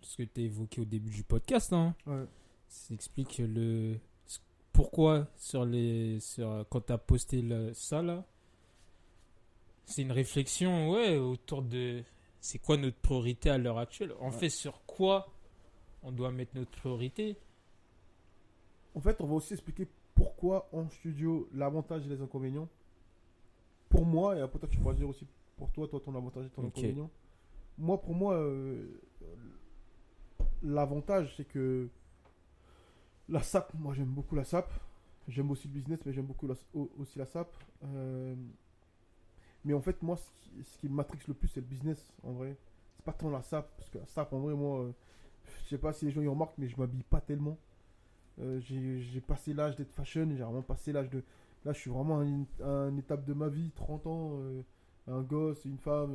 ce que tu as évoqué au début du podcast. Hein. Ouais. Ça explique le pourquoi sur les sur quand tu as posté le- ça là. C'est une réflexion ouais autour de c'est quoi notre priorité à l'heure actuelle. En Ouais. fait, sur quoi on doit mettre notre priorité? En fait, on va aussi expliquer pourquoi en studio l'avantage et les inconvénients. Pour moi, et après toi tu pourras dire aussi pour toi, toi ton avantage et ton inconvénient. Moi, pour moi, euh, l'avantage c'est que la SAP, moi j'aime beaucoup la SAP. J'aime aussi le business, mais j'aime beaucoup la- aussi la SAP. Euh, mais en fait, moi, ce qui, ce qui m'attrixe le plus, c'est le business en vrai. C'est pas tant la SAP, parce que la SAP en vrai, moi, euh, je sais pas si les gens y remarquent, mais je m'habille pas tellement. Euh, j'ai passé l'âge d'être fashion, j'ai vraiment passé l'âge de. Là, je suis vraiment à une, à une étape de ma vie, 30 ans, euh, un gosse, une femme,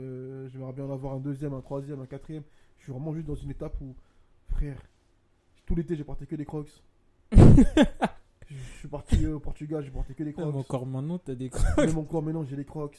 j'aimerais bien en avoir un deuxième, un troisième, un quatrième. Je suis vraiment juste dans une étape où, frère, tout l'été, j'ai porté que des crocs. (laughs) je suis parti au Portugal, j'ai porté que des crocs. Même encore maintenant, tu as des Même encore maintenant, j'ai les crocs.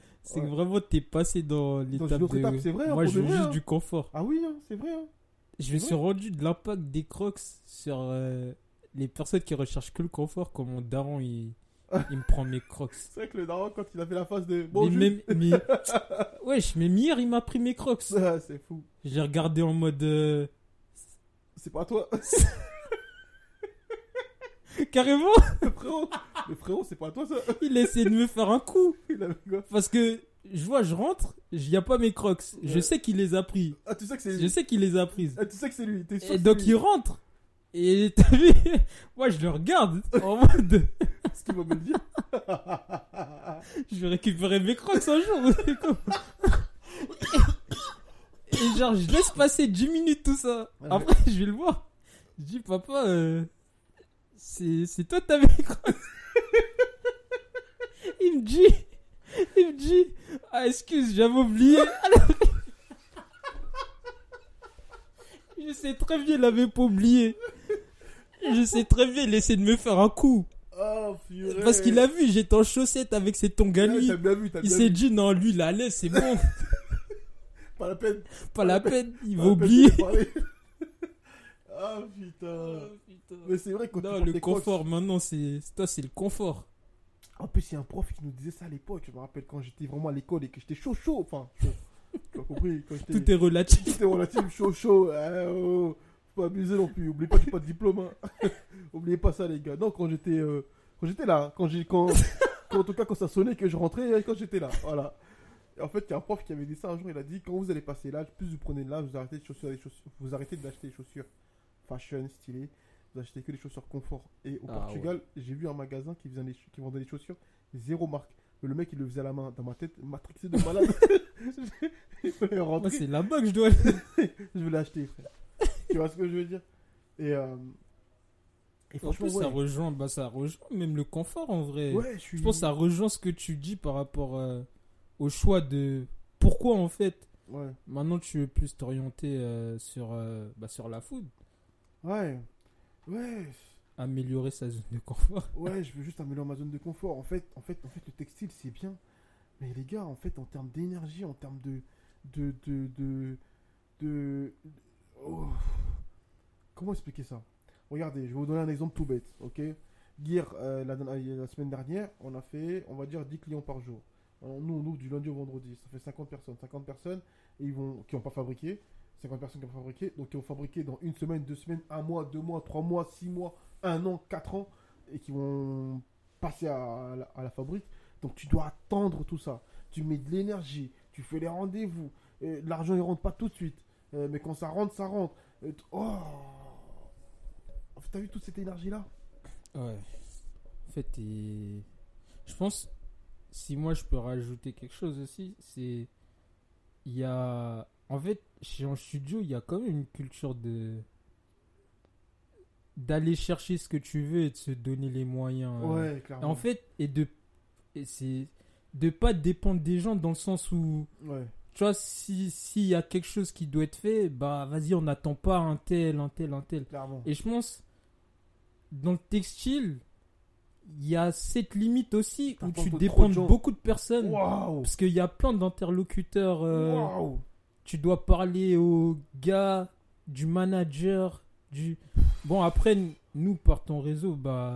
c'est que vraiment t'es passé dans l'étape de. étape, c'est vrai, hein, Moi, je veux juste hein. du confort. Ah oui, hein, c'est vrai. hein. Je me suis rendu de l'impact des crocs sur euh, les personnes qui recherchent que le confort, comme mon daron, il, il me prend mes crocs. (laughs) C'est vrai que le daron, quand il a fait la phase de. mais Bonjour. même, mais, (laughs) wesh, mais hier, il m'a pris mes crocs. Ah, c'est fou. J'ai regardé en mode. euh, C'est pas toi. (laughs) (laughs) Carrément, le (laughs) frérot. Le frérot, c'est pas toi ça. (laughs) il a essayé de me faire un coup. Il avait quoi? Parce que je vois, je rentre, il n'y a pas mes crocs. Je sais qu'il les a prises. Ah, tu sais que c'est Je lui. sais qu'il les a prises. Ah, tu sais que c'est lui. T'es sûr Et que donc c'est il rentre. Et t'as vu? Moi je le regarde en mode Ce qu'il va me le dire. je vais récupérer mes crocs un jour. c'est quoi (coughs) Et genre je laisse passer 10 minutes tout ça. Après je vais le voir. Je dis papa euh, c'est c'est toi t'as mes crocs. (laughs) Il me dit il me dit ah excuse j'avais oublié. Alors (laughs) Je sais très bien, il avait pas oublié. Je sais très bien, il essaie de me faire un coup. Oh, purée. Parce qu'il a vu, j'étais en chaussettes avec ses tongs à lui. Il s'est dit, non, lui, il allait, c'est bon. (laughs) Pas la peine. Pas la peine, il Pas va peine oublier. Parler. Ah putain. Mais c'est vrai que tu Non, le Crocs- confort, maintenant, c'est toi, c'est le confort. En plus, il y a un prof qui nous disait ça à l'époque. Je me rappelle quand j'étais vraiment à l'école et que j'étais chaud, chaud. Enfin, chaud. tu as compris quand Tout est relatif. Tout est relatif, chaud, chaud. Ah, oh, faut pas abuser non plus. Oubliez pas que j'ai pas de diplôme. hein. (laughs) Oubliez pas ça, les gars. Non, quand j'étais, euh, quand j'étais là, quand j'ai, quand, quand- en tout cas quand ça sonnait que je rentrais, euh, quand j'étais là, voilà. Et en fait, il y a un prof qui avait dit ça un jour. Il a dit quand vous allez passer l'âge, plus vous prenez de l'âge, vous arrêtez de chaussures, des chaussures, vous arrêtez d'acheter des chaussures fashion, stylées. Vous achetez que des chaussures confort. Et au Ah, Portugal, j'ai vu un magasin qui faisait des, qui vendait des chaussures zéro marque. Mais le mec, il le faisait à la main dans ma tête, matrixé de malade. (laughs) (laughs) c'est là-bas que je dois (laughs) je vais l'acheter, frère. tu vois ce que je veux dire? Et, euh, et En plus, ouais. ça rejoint, bah, ça rejoint même le confort en vrai. ouais, je suis. Je pense que ça rejoint ce que tu dis par rapport euh, au choix de pourquoi en fait Ouais, maintenant tu veux plus t'orienter euh, sur, euh, bah, sur la food, ouais, ouais, améliorer sa zone de confort. (laughs) ouais. Je veux juste améliorer ma zone de confort. En fait, en fait, en fait, le textile, c'est bien. Mais les gars, en fait, en termes d'énergie, en termes de, de, de, de, de- oh. comment expliquer ça? Regardez, je vais vous donner un exemple tout bête, ok? Hier, euh, la, la semaine dernière, on a fait, on va dire, 10 clients par jour. Alors, nous, nous, du lundi au vendredi, ça fait 50 personnes. 50 personnes et ils vont, qui n'ont pas fabriqué. 50 personnes qui ont fabriqué, donc qui ont fabriqué dans une semaine, deux semaines, un mois, deux mois, trois mois, six mois, un an, quatre ans, et qui vont passer à, la, fabrique. Donc tu dois attendre tout ça. Tu mets de l'énergie, tu fais les rendez-vous. L'argent il rentre pas tout de suite, Euh, mais quand ça rentre, ça rentre. Et oh T'as vu toute cette énergie là Ouais. En fait, et... je pense, si moi je peux rajouter quelque chose aussi, c'est. Il y a. En fait, chez un studio, il y a quand même une culture de. D'aller chercher ce que tu veux et de se donner les moyens. euh. Ouais, clairement. En fait, et de. Et c'est. De pas dépendre des gens dans le sens où. ouais. Tu vois, si- s'il y a quelque chose qui doit être fait, bah vas-y, on n'attend pas un tel, un tel, un tel. clairement. Et je pense, dans le textile, il y a cette limite aussi où tu dépends de beaucoup de personnes. Waouh Parce qu'il y a plein d'interlocuteurs. euh, tu dois parler au gars, du manager, du. Bon, après, nous, par ton réseau, bah,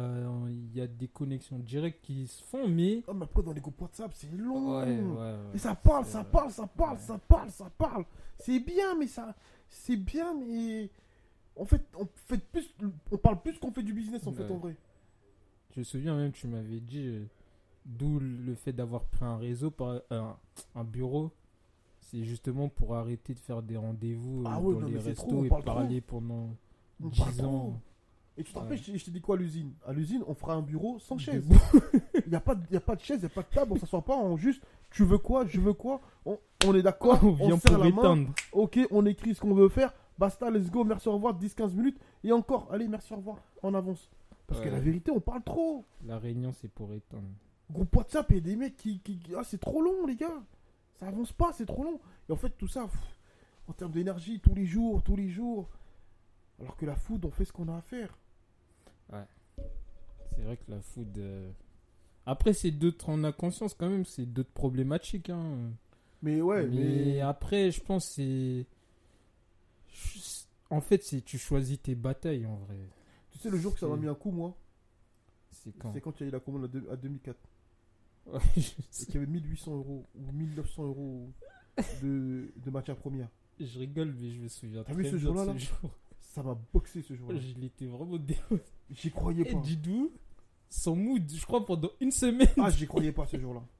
il y a des connexions directes qui se font, mais. Oh, mais après, dans les groupes WhatsApp, c'est long. Ouais, ouais, ouais. Et ça parle, ça parle, ça parle, ça parle, ça parle. C'est bien, mais ça. C'est bien, mais. En fait, on, fait plus, on parle plus qu'on fait du business, en fait, en vrai. Je me souviens même, tu m'avais dit, euh, d'où le fait d'avoir pris un réseau, par, un bureau, c'est justement pour arrêter de faire des rendez-vous euh, Ah ouais, dans non, les restos trop, et parle parler pendant On 10 parle ans. trop. Et tu te rappelles, je, t'ai- je t'ai dit quoi à l'usine? À l'usine, on fera un bureau sans chaise. Il n'y a, pas y a pas de chaise, il n'y a pas de table, on s'assoit pas, on juste, tu veux quoi, je veux quoi, on, on est d'accord, on (laughs) on, vient serre pour la main, ok, on écrit ce qu'on veut faire, basta, let's go, merci, au revoir, 10-15 minutes, et encore, allez, merci, au revoir, on avance. Parce que Ouais. la vérité, on parle trop. La réunion, c'est pour éteindre. Groupe WhatsApp, il y a des mecs qui- Ah, c'est trop long, les gars. Ça avance pas, c'est trop long. Et en fait, tout ça, pff, en termes d'énergie, tous les jours, tous les jours. Alors que la food, on fait ce qu'on a à faire. C'est vrai que la food. euh, Après, c'est d'autres, on a conscience quand même, c'est d'autres problématiques. Hein. Mais ouais, mais, mais. après, je pense c'est. En fait, c'est tu choisis tes batailles en vrai. Tu sais, le jour que ça m'a mis un coup, moi, C'est quand? c'est quand il y a eu la commande à 2004. Et qu'il y avait 1800 euros ou 1900 euros de, de matières premières. Je rigole, mais je me souviens T'as vu ce jour-là, là jour. Ça m'a boxé ce jour-là. Je l'étais vraiment dégoûté. J'y croyais Et pas. Didou, son mood, je crois pendant une semaine. Ah, j'y croyais pas ce jour-là. (laughs)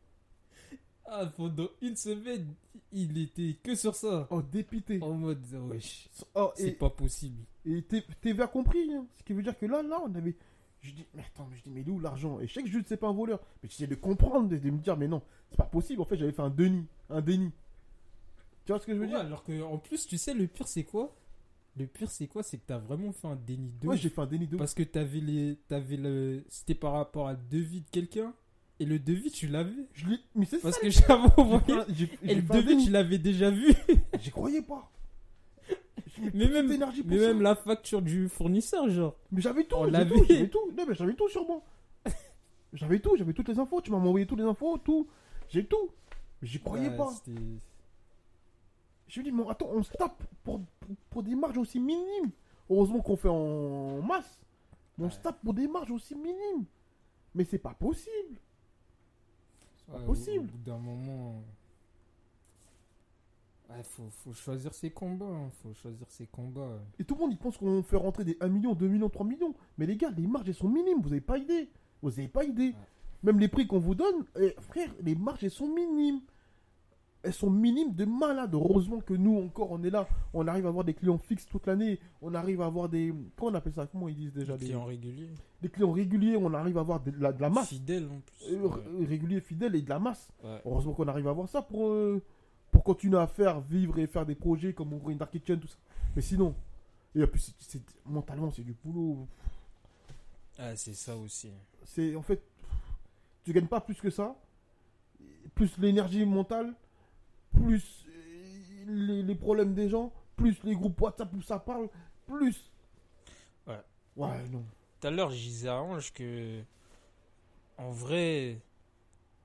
Ah, pendant une semaine, il était que sur ça. Oh, dépité. En mode, wesh, Oh, c'est et, pas possible. Et TV a compris, hein. ce qui veut dire que là, là, on avait. Je dis, mais attends, mais je dis, mais il est où l'argent? Et je sais que Jules, c'est pas un voleur. Mais j'essaie de comprendre, de, de me dire, mais non, c'est pas possible. En fait, j'avais fait un déni. Un déni. Tu vois ce que je veux Ouais, dire? alors que, en plus, tu sais, le pire, c'est quoi? Le pire, c'est quoi? C'est que t'as vraiment fait un déni de Ouais, j'ai fait un déni de. Parce que t'avais les. T'avais le. C'était par rapport à le devis de quelqu'un. Et le devis, tu l'avais. Je l'ai- Mais c'est ça. Parce que j'avais envoyé. Et le devis, tu l'avais déjà vu. J'y croyais pas. Mais même- pour Mais ça. même la facture du fournisseur, genre. Mais j'avais tout, on l'avait. tout, j'avais tout. Non, mais j'avais tout sur moi. (laughs) J'avais tout, j'avais toutes les infos. Tu m'as envoyé toutes les infos, tout. J'ai tout. Mais j'y croyais Ouais, pas. c'était- Je me dis, mais attends, on se tape pour, pour, pour des marges aussi minimes. Heureusement qu'on fait en masse. Mais on se tape pour des marges aussi minimes. Mais c'est pas possible. pas Ouais, au- possible. Bout d'un moment. Ouais, faut, faut choisir ses combats. hein, Faut choisir ses combats. Et tout le monde il pense qu'on fait rentrer des 1 million, 2 millions, 3 millions. Mais les gars, les marges elles sont minimes, vous avez pas idée. Vous avez pas idée. Même les prix qu'on vous donne, eh, frère, les marges elles sont minimes. Elles sont minimes de malade. Heureusement que nous encore on est là. On arrive à avoir des clients fixes toute l'année. On arrive à avoir des. Comment on appelle ça? Comment ils disent déjà? Des, Client régulier. des clients réguliers. On arrive à avoir de la, de la masse. Fidèle en plus. Euh, Ouais. r- réguliers, fidèles et de la masse. Ouais. Heureusement qu'on arrive à avoir ça pour, euh, pour continuer à faire, vivre et faire des projets comme ouvrir une Dark Kitchen, tout ça. Mais sinon, et en plus, mentalement, c'est du boulot. Ah, c'est ça aussi. C'est en fait, tu gagnes pas plus que ça. Plus l'énergie mentale, plus euh, les, les problèmes des gens, plus les groupes WhatsApp où ça parle, plus. Ouais. Ouais, non. Tout à l'heure, je disais à Ange que, en vrai,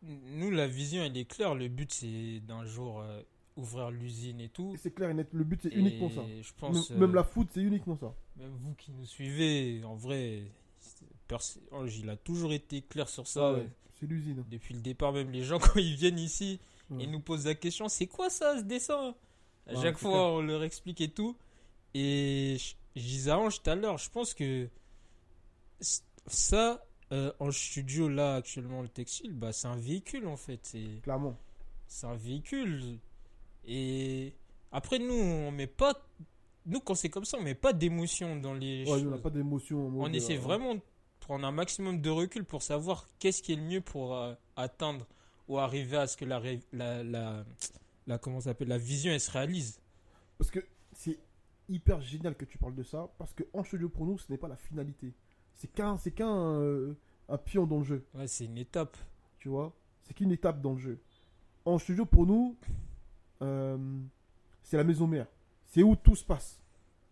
nous, la vision, elle est claire. Le but, c'est d'un jour euh, ouvrir l'usine et tout. C'est clair et net. Le but, c'est uniquement ça. Je pense, Même, même euh, la foot, c'est uniquement ça. même vous qui nous suivez, en vrai, Ange, il a toujours été clair sur ça. Ouais, C'est l'usine. Depuis le départ, même les gens, (laughs) quand ils viennent ici, Ouais. ils nous posent la question c'est quoi ça, ce dessin? À Ouais, chaque fois, clair. on leur explique et tout. Et je, je disais à Ange tout à l'heure, je pense que ça, euh, en studio, là, actuellement, le textile, bah, c'est un véhicule en fait. C'est Clairement. c'est un véhicule. Et après, nous, on met pas. Nous, quand c'est comme ça, on met pas d'émotion dans les Ouais, choses. on n'a pas d'émotion. On essaie euh, vraiment de prendre un maximum de recul pour savoir qu'est-ce qui est le mieux pour euh, atteindre ou arriver à ce que la, la, la, la, comment s'appelle, la vision elle se réalise. Parce que c'est hyper génial que tu parles de ça. Parce que en studio, pour nous, ce n'est pas la finalité. C'est qu'un c'est qu'un euh, un pion dans le jeu. Ouais, c'est une étape. Tu vois? C'est qu'une étape dans le jeu. En studio, pour nous, euh, c'est la maison mère. C'est où tout se passe.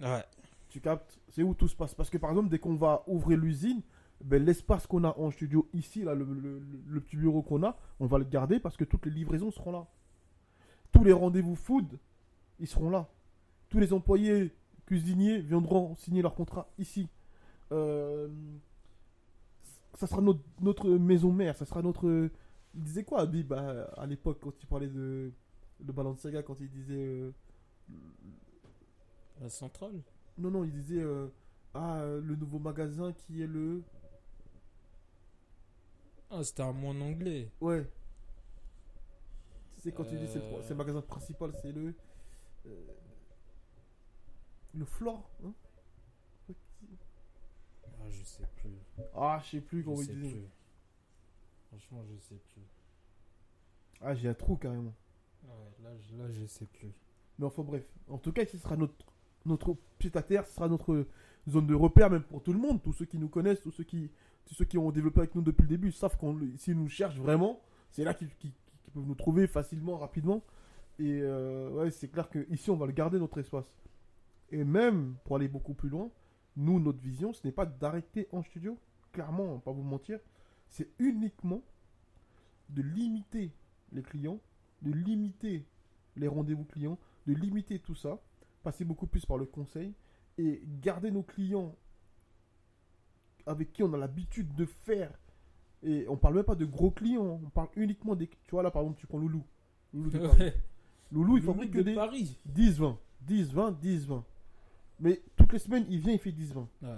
Ouais. Tu captes? C'est où tout se passe. Parce que par exemple, dès qu'on va ouvrir l'usine, ben, l'espace qu'on a en studio ici, là, le, le- le- le petit bureau qu'on a, on va le garder parce que toutes les livraisons seront là. Tous les rendez-vous food, ils seront là. Tous les employés cuisiniers viendront signer leur contrat ici. Euh, ça sera notre, notre maison mère, ça sera notre... Il disait quoi, Habib, à, à l'époque, quand il parlait de, de Balenciaga, quand il disait... euh, La centrale? non, non, il disait euh, Ah, le nouveau magasin qui est le. Ah, c'était un mot en anglais. Ouais. Tu sais, quand tu dis c'est le, c'est le magasin principal, c'est le. le Flore hein? Ah, je sais plus. Ah, je sais plus comment il disait. Franchement, je sais plus. Ah, j'ai un trou carrément. Ouais, là, là, je sais plus. Mais enfin, bref. En tout cas, ce sera notre, notre pied à terre, ce sera notre zone de repère, même pour tout le monde. Tous ceux qui nous connaissent, tous ceux qui, tous ceux qui ont développé avec nous depuis le début, savent qu'on s'ils nous cherchent vraiment, c'est là qu'ils peuvent nous trouver facilement, rapidement. Et euh, ouais, c'est clair que ici on va le garder notre espace. Et même pour aller beaucoup plus loin, nous, notre vision, ce n'est pas d'arrêter en studio, clairement, on va pas vous mentir, c'est uniquement de limiter les clients, de limiter les rendez-vous clients, de limiter tout ça, passer beaucoup plus par le conseil et garder nos clients avec qui on a l'habitude de faire. Et on parle même pas de gros clients, on parle uniquement des. Tu vois là par exemple, tu prends Loulou. Loulou, de (laughs) Paris. Loulou, il fabrique que de des Paris. 10-20. 10-20, 10-20. Mais toutes les semaines, il vient, il fait 10-20. Ouais.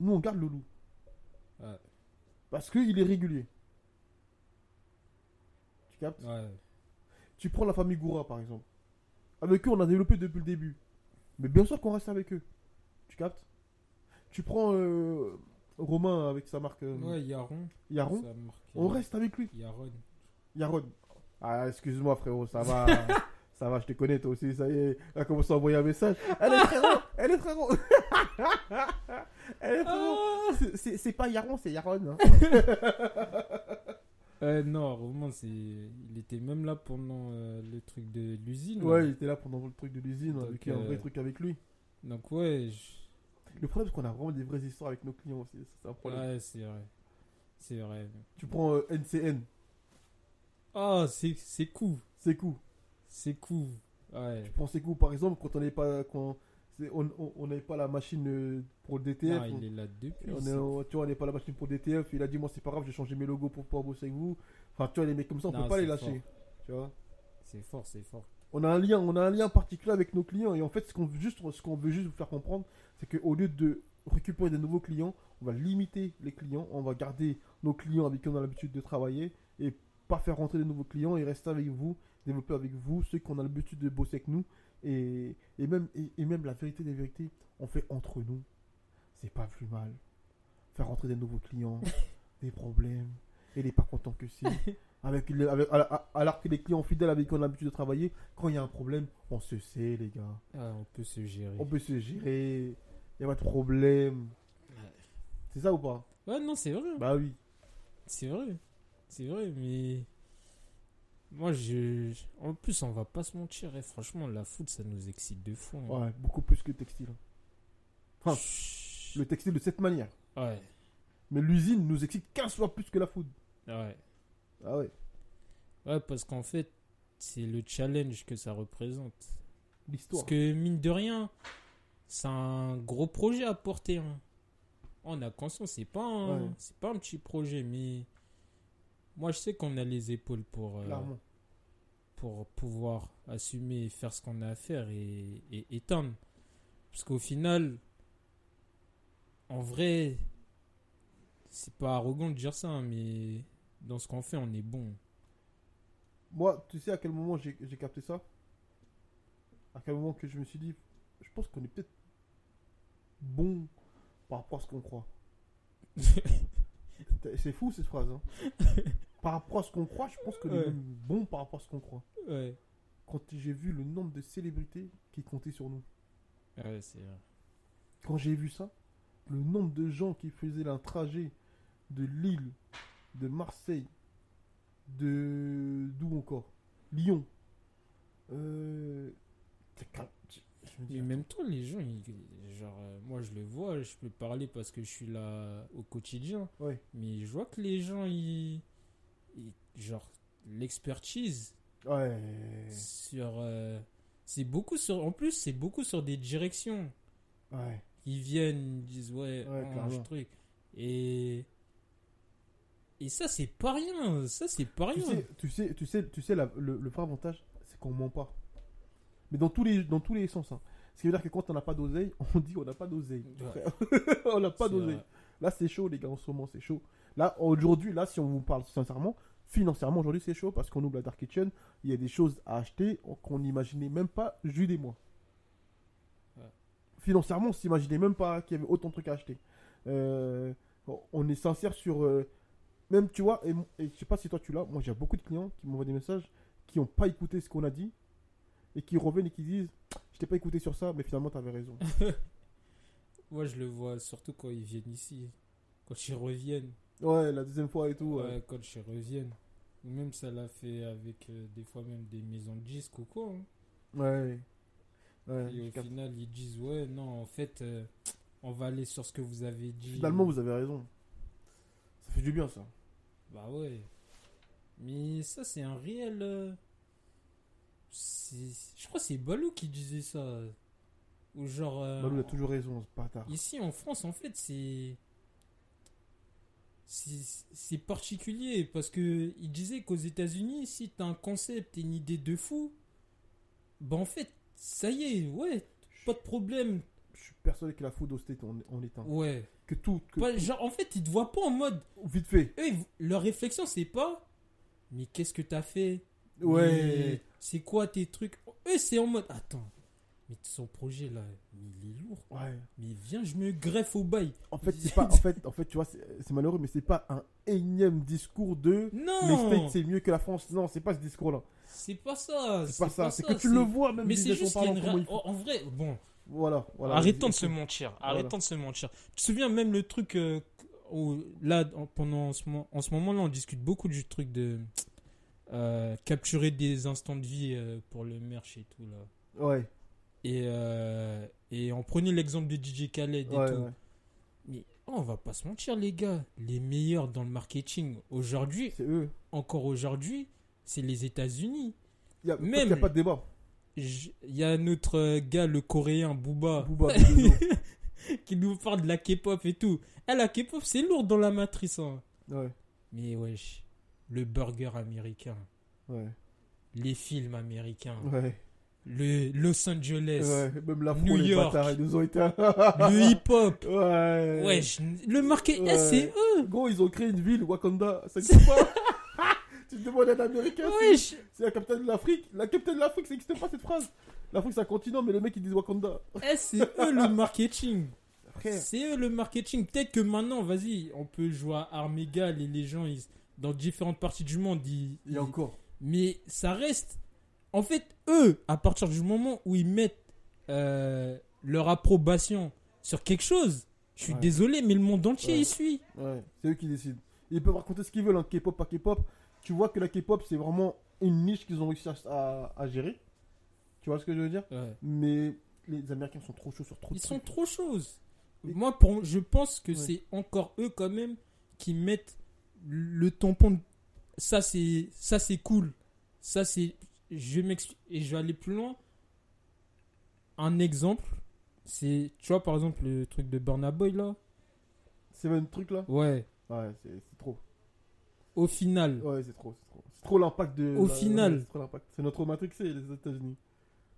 Nous, on garde Loulou. Ouais. Parce qu'il est régulier. Tu captes? Ouais. Tu prends la famille Goura, par exemple. Avec eux, on a développé depuis le début. Mais bien sûr qu'on reste avec eux. Tu captes? Tu prends euh, Romain avec sa marque euh, Ouais, Yaron. Yaron. On reste avec lui. Yaron. Yaron. Ah, excuse-moi, frérot, ça va. (laughs) ça va, je te connais, toi aussi. Ça y est, elle a commencé à envoyer un message. Elle est frérot Elle est frérot (laughs) Elle est frérot C'est- C'est c'est pas Yaron, c'est Yaron. hein. (laughs) Euh, non, Roman, c'est... il était même là pendant euh, le truc de l'usine. Ouais, il était là pendant le truc de l'usine. On a Donc, un euh, vrai truc avec lui. Donc, ouais, je- Le problème, c'est qu'on a vraiment des vraies histoires avec nos clients aussi. C'est un problème. ouais c'est vrai. C'est vrai. Tu prends euh, NCN, Ah, c'est, c'est cool. c'est cool. C'est cool. Ouais. Tu prends c'est cool, par exemple, quand on est pas. Quand c'est- on n'avait pas la machine euh, pour le DTF. Ah, on- il est là depuis. on est, tu vois, on n'est pas la machine pour DTF. Il a dit, moi, c'est pas grave, j'ai changé mes logos pour pouvoir bosser avec vous. Enfin, tu vois, les mecs comme ça, on Non, peut pas les lâcher. Tu vois C'est fort, c'est fort. on a un lien, on a un lien particulier avec nos clients et en fait ce qu'on veut juste, ce qu'on veut juste vous faire comprendre, c'est qu'au lieu de récupérer des nouveaux clients, on va limiter les clients, on va garder nos clients avec qui on a l'habitude de travailler et pas faire rentrer de nouveaux clients et rester avec vous, développer avec vous ceux qu'on a l'habitude de bosser avec nous et, et même et, et même la vérité des vérités, on fait entre nous, c'est pas plus mal. Faire rentrer des nouveaux clients, (laughs) des problèmes, et il est pas content que si. (laughs) Avec, le- avec- alors que les clients fidèles avec qui on a l'habitude de travailler, quand il y a un problème, on se sait, les gars. Ah, on peut se gérer. On peut se gérer. Il n'y a pas de problème. C'est ça ou pas? Ouais, non, c'est vrai. Bah oui. C'est vrai. C'est vrai, mais. Moi, je. En plus, on va pas se mentir. eh, Franchement, la foot, ça nous excite de fou. hein. Ouais, beaucoup plus que le textile. Enfin, le textile de cette manière. Ouais. Mais l'usine nous excite 15 fois plus que la food. Ouais. Ah ouais. Ouais, parce qu'en fait, c'est le challenge que ça représente. L'histoire. Parce que, mine de rien, c'est un gros projet à porter. hein. On a conscience, c'est pas, un, Ouais. c'est pas un petit projet, mais moi, je sais qu'on a les épaules pour, euh, pour pouvoir assumer et faire ce qu'on a à faire et, et éteindre. Parce qu'au final, en vrai, c'est pas arrogant de dire ça, hein, mais dans ce qu'on fait, on est bon. Moi, tu sais à quel moment j'ai j'ai capté ça? À quel moment que je me suis dit, je pense qu'on est peut-être bon par rapport à ce qu'on croit. (laughs) C'est fou cette phrase. Hein. (laughs) par rapport à ce qu'on croit, je pense est Ouais. même bon par rapport à ce qu'on croit. Ouais, Quand j'ai vu le nombre de célébrités qui comptaient sur nous, ouais c'est vrai. quand j'ai vu ça, le nombre de gens qui faisaient un trajet de Lille, de Marseille, de. d'où encore? Lyon. Euh, je me dis, Et même toi, les gens, ils- genre, euh, moi je le vois, je peux parler parce que je suis là au quotidien, Ouais. mais je vois que les gens, ils- genre, l'expertise Ouais. sur, euh, c'est beaucoup sur, en plus, c'est beaucoup sur des directions. Ouais. Ils viennent, ils disent ouais, Ouais, clairement. ce truc. Et et ça c'est pas rien, ça c'est pas Tu rien. sais, tu sais, tu sais, tu sais la- le, le vrai avantage, c'est qu'on ment pas. Mais dans tous les, dans tous les sens. hein. Ce qui veut dire que quand on n'a pas d'oseille, (laughs) on dit on n'a pas d'oseille. Ouais. (laughs) on n'a pas d'oseille. Là, c'est chaud, les gars, en ce moment, c'est chaud. Là, aujourd'hui, là, si on vous parle sincèrement, financièrement, aujourd'hui, c'est chaud parce qu'on ouvre la Dark Kitchen. Il y a des choses à acheter qu'on n'imaginait même pas, Jules et moi. Ouais. Financièrement, on s'imaginait même pas qu'il y avait autant de trucs à acheter. Euh, on est sincère sur. euh, même, tu vois, et, et je sais pas si toi tu l'as, moi j'ai beaucoup de clients qui m'envoient des messages qui n'ont pas écouté ce qu'on a dit et qui reviennent et qui disent Je t'ai pas écouté sur ça, mais finalement, tu avais raison. (laughs) Moi je le vois surtout quand ils viennent ici, quand ils reviennent. Ouais, la deuxième fois et tout. Ouais, quand je revienne. Ou même ça l'a fait avec euh, des fois même des maisons de disques ou quoi. hein. Ouais. Ouais, Et au final, ils disent ouais, non, en fait, euh, on va aller sur ce que vous avez dit. Finalement, vous avez raison. Ça fait du bien, ça. Bah ouais. Mais ça, c'est un réel. euh, c'est- Je crois que c'est Balou qui disait ça. Ou genre. Balou a toujours raison, ce bâtard. Ici en France, en fait, c'est. C'est particulier parce que il disait qu'aux États-Unis, si t'as un concept et une idée de fou, bah en fait, ça y est, ouais, pas de problème. Je suis persuadé que la food au state, on. Ouais. Que tout, que tout- genre, en fait, ils te voient pas en mode. vite fait. Eux, leur réflexion, c'est pas. Mais qu'est-ce que t'as fait? Ouais. C'est quoi tes trucs? Eux, c'est en mode. Attends, mais son projet là, il est lourd. Ouais. Mais viens, je me greffe au bail. En fait, c'est (laughs) pas, en fait, en fait, tu vois, c'est malheureux, mais c'est pas un énième discours de les Non States c'est mieux que la France. Non, c'est pas ce discours-là. C'est pas ça. C'est pas ça. C'est que tu le vois même. Mais c'est en juste qu'il y a parlant, une comment ra- faut- en, en vrai, bon, Voilà, voilà. arrêtons de se mentir. Voilà. Arrêtons de se mentir. Tu te souviens même le truc euh, où, là, en- pendant ce moment, en ce moment-là, on discute beaucoup du truc de euh, capturer des instants de vie euh, pour le merch et tout là. Ouais, Et, euh, et on prenait l'exemple de DJ Khaled et ouais, tout. ouais. Mais on va pas se mentir, les gars. Les meilleurs dans le marketing aujourd'hui, encore aujourd'hui, c'est les États-Unis. Il y a, pas de débat. il y a notre gars, le coréen, Booba, Booba, (laughs) B2O. qui nous parle de la K-pop et tout. Ah, la K-pop, c'est lourd dans la matrice. hein. Ouais, Mais wesh, le burger américain, ouais, les films américains, ouais. Le Los Angeles, ouais. Même l'afro, New York. bâtards, ils nous ont été. le (laughs) hip-hop. Ouais. Wesh, le market, Ouais. eh, c'est eux. Gros, ils ont créé une ville, Wakanda. Ça existe pas. (laughs) tu te demandes à un américain, c'est- c'est la capitale de l'Afrique. La capitale de l'Afrique, ça n'existe pas cette phrase. L'Afrique, c'est un continent, mais les mecs, ils disent Wakanda. Eh, c'est eux le marketing. C'est eux le marketing. Peut-être que maintenant, vas-y, on peut jouer à armes égales et les gens, ils- dans différentes parties du monde, ils, Il y a encore. Mais ça reste. En fait, eux, à partir du moment où ils mettent euh, leur approbation sur quelque chose, je suis Ouais. désolé, mais le monde entier Ouais. y suit. Ouais, c'est eux qui décident. Ils peuvent raconter ce qu'ils veulent, hein, K-pop, pas K-pop. Tu vois que la K-pop, c'est vraiment une niche qu'ils ont réussi à, à- à gérer. Tu vois ce que je veux dire? Mais les Américains sont trop chauds sur trop de Ils sont trucs. trop choses. Et- Moi, pour, je pense que c'est encore eux quand même qui mettent le tampon. de- Ça, c'est ça, c'est cool. Ça, c'est. Je m'explique et je vais aller plus loin. Un exemple, c'est tu vois par exemple le truc de Burna Boy là. C'est un truc là? Ouais. Ouais, c'est trop. Au final, Ouais, c'est trop, c'est trop. C'est trop l'impact de. Au la- final. C'est trop l'impact. C'est notre les États-Unis.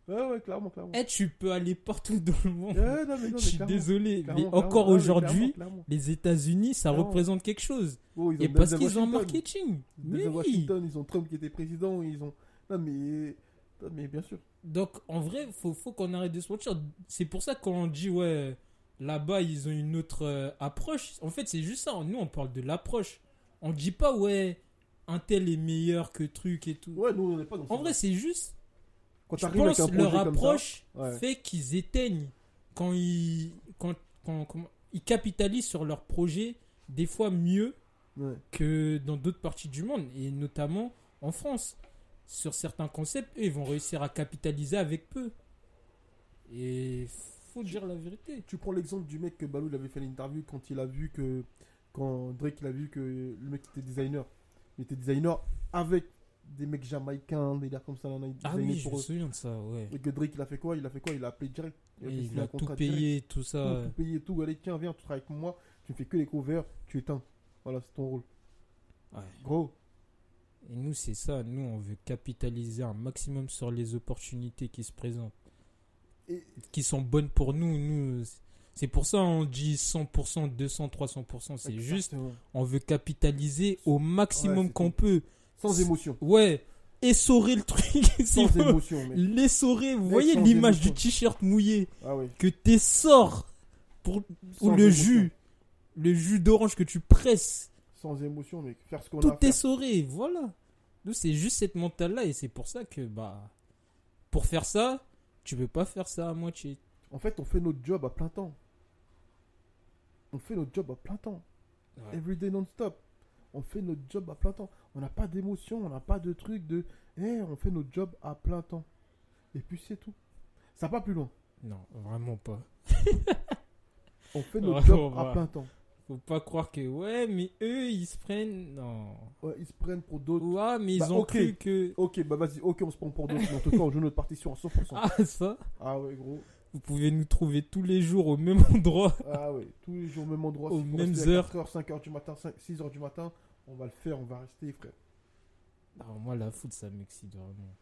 Ouais, ouais, clairement, clairement. eh, tu peux aller partout dans le monde. Ouais, non, mais non, (laughs) je suis clairement, désolé, clairement, mais encore aujourd'hui, les États-Unis, ça représente quelque chose. Oh, ils ont Et parce qu'ils ont un marketing. Mais oui. Washington, ils ont Trump qui était président, ils ont. Non, mais. non, mais bien sûr. Donc, en vrai, faut, faut qu'on arrête de se mentir. C'est pour ça qu'on dit, ouais, là-bas, ils ont une autre euh, approche. En fait, c'est juste ça. Nous, on parle de l'approche. On dit pas, ouais, un tel est meilleur que truc et tout. Ouais, nous, on n'est pas dans En vrai, c'est juste, Quand je avec un leur ça, approche ouais. fait qu'ils éteignent quand ils, quand, quand- ils capitalisent sur leur projet, des fois mieux Ouais. que dans d'autres parties du monde, et notamment en France. Sur certains concepts, eux, ils vont réussir à capitaliser avec peu. Et faut dire la vérité. Tu prends l'exemple du mec que Balou il avait fait l'interview quand il a vu que. Quand Drake il a vu que le mec était designer. Il était designer avec des mecs jamaïcains, des gars comme ça. là, Ah oui, je pour me eux. souviens de ça, ouais. Et que Drake il a fait quoi? Il a fait quoi? Il a appelé direct. Il a tout direct. payé, tout Tout, ça. tout payé, tout. Allez, tiens, viens, tu travailles avec moi. Tu fais que les covers, tu éteins. Voilà, c'est ton rôle. Ouais. Gros. Et nous, c'est ça. Nous, on veut capitaliser un maximum sur les opportunités qui se présentent, Et qui sont bonnes pour nous. Nous, c'est pour ça on dit 100%, 200, 300%. C'est juste, on veut capitaliser au maximum qu'on peut. Sans émotion. Ouais, essorer le truc. (laughs) Sans faut. émotion, mec. L'essorer. Vous voyez l'image émotion. du t-shirt mouillé Ah ouais. que t'essors pour ou le émotion. jus, le jus d'orange que tu presses. Sans émotion, mec. Faire ce qu'on a tout à faire. essoré, voilà. Nous, c'est juste cette mentale-là et c'est pour ça que, bah, pour faire ça, tu peux pas faire ça à moitié. En fait, on fait notre job à plein temps. On fait notre job à plein temps. Ouais. Everyday non-stop. On fait notre job à plein temps. On n'a pas d'émotion, on n'a pas de truc de. Eh, on fait notre job à plein temps. Et puis c'est tout. Ça va pas plus loin. Non, vraiment pas. On fait (laughs) notre Ouais, job à plein temps. Faut pas croire que, ouais, mais eux, ils se prennent. Non. Ouais, ils se prennent pour d'autres. Ouais, mais ils Bah, ont cru que. Ok, bah vas-y, ok, on se prend pour d'autres. mais en tout cas, on joue notre partition à 100%. Ah, (laughs) Ah, ça, ouais, gros. vous pouvez nous trouver tous les jours au même endroit. Ah ouais, tous les jours, même endroit. Aux faut mêmes heures. 4h, 5h du matin, 5, 6h du matin, on va le faire, on va rester, frère. Non, moi, la foot, ça m'excite vraiment.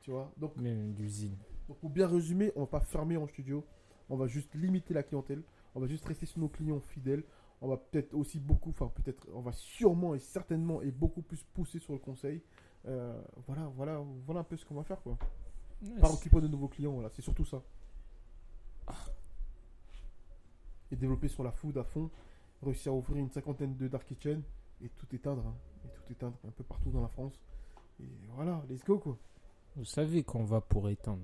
Tu vois Donc, Même l'usine. Donc pour bien résumer, on va pas fermer en studio, on va juste limiter la clientèle, on va juste rester sur nos clients fidèles, on va peut-être aussi beaucoup, enfin peut-être, on va sûrement et certainement et beaucoup plus pousser sur le conseil. Euh, voilà, voilà, voilà un peu ce qu'on va faire quoi. Ouais, Pas c'est- occuper de nouveaux clients, voilà, c'est surtout ça. Et développer sur la food à fond, réussir à ouvrir une cinquantaine de dark kitchen et tout éteindre, hein, et tout éteindre un peu partout dans la France. Et voilà, let's go quoi. Vous savez qu'on va pour éteindre.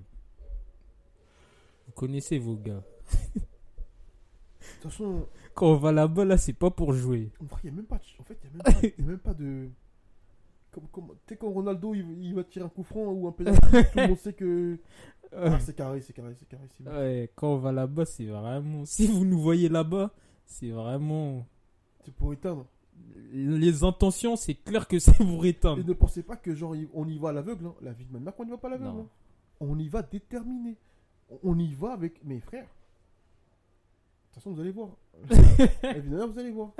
Vous connaissez vos gars. (laughs) De toute façon, Quand on va là-bas, là, c'est pas pour jouer. En vrai, il n'y a même pas de... En fait, il n'y a, même pas- y a même pas de... Comme, comme... Tu sais, quand Ronaldo, il, il va tirer un coup franc ou un pénalty, (laughs) tout le monde sait que... Ah, c'est carré, c'est carré, c'est carré. bon. Ouais, quand on va là-bas, c'est vraiment. Si vous nous voyez là-bas, c'est vraiment. C'est pour éteindre. Les intentions, c'est clair que (laughs) c'est pour Et éteindre. ne pensez pas que, genre, on y va à l'aveugle. hein. La vie de ma mère qu'on n'y va pas à l'aveugle. Hein. on y va déterminé. On- On y va avec mes frères. De toute façon, vous allez voir. (laughs) Évidemment, vous allez voir.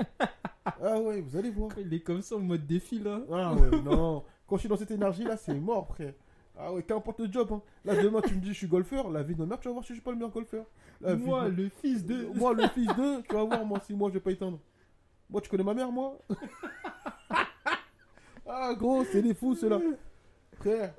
Ah ouais, vous allez voir. Il est comme ça en mode défi là. Ah ouais, non. Quand je suis dans cette énergie-là, c'est mort, frère. Ah ouais, qu'importe le job. hein. Là, demain, tu me dis je suis golfeur. La vie de ma mère, tu vas voir si je suis pas le meilleur golfeur. La vie Moi, de- le fils de. Moi, le fils de, tu vas voir, moi, si moi, je vais pas éteindre. Moi, tu connais ma mère, moi? (laughs) Ah, gros, c'est des fous, ceux-là. Frère,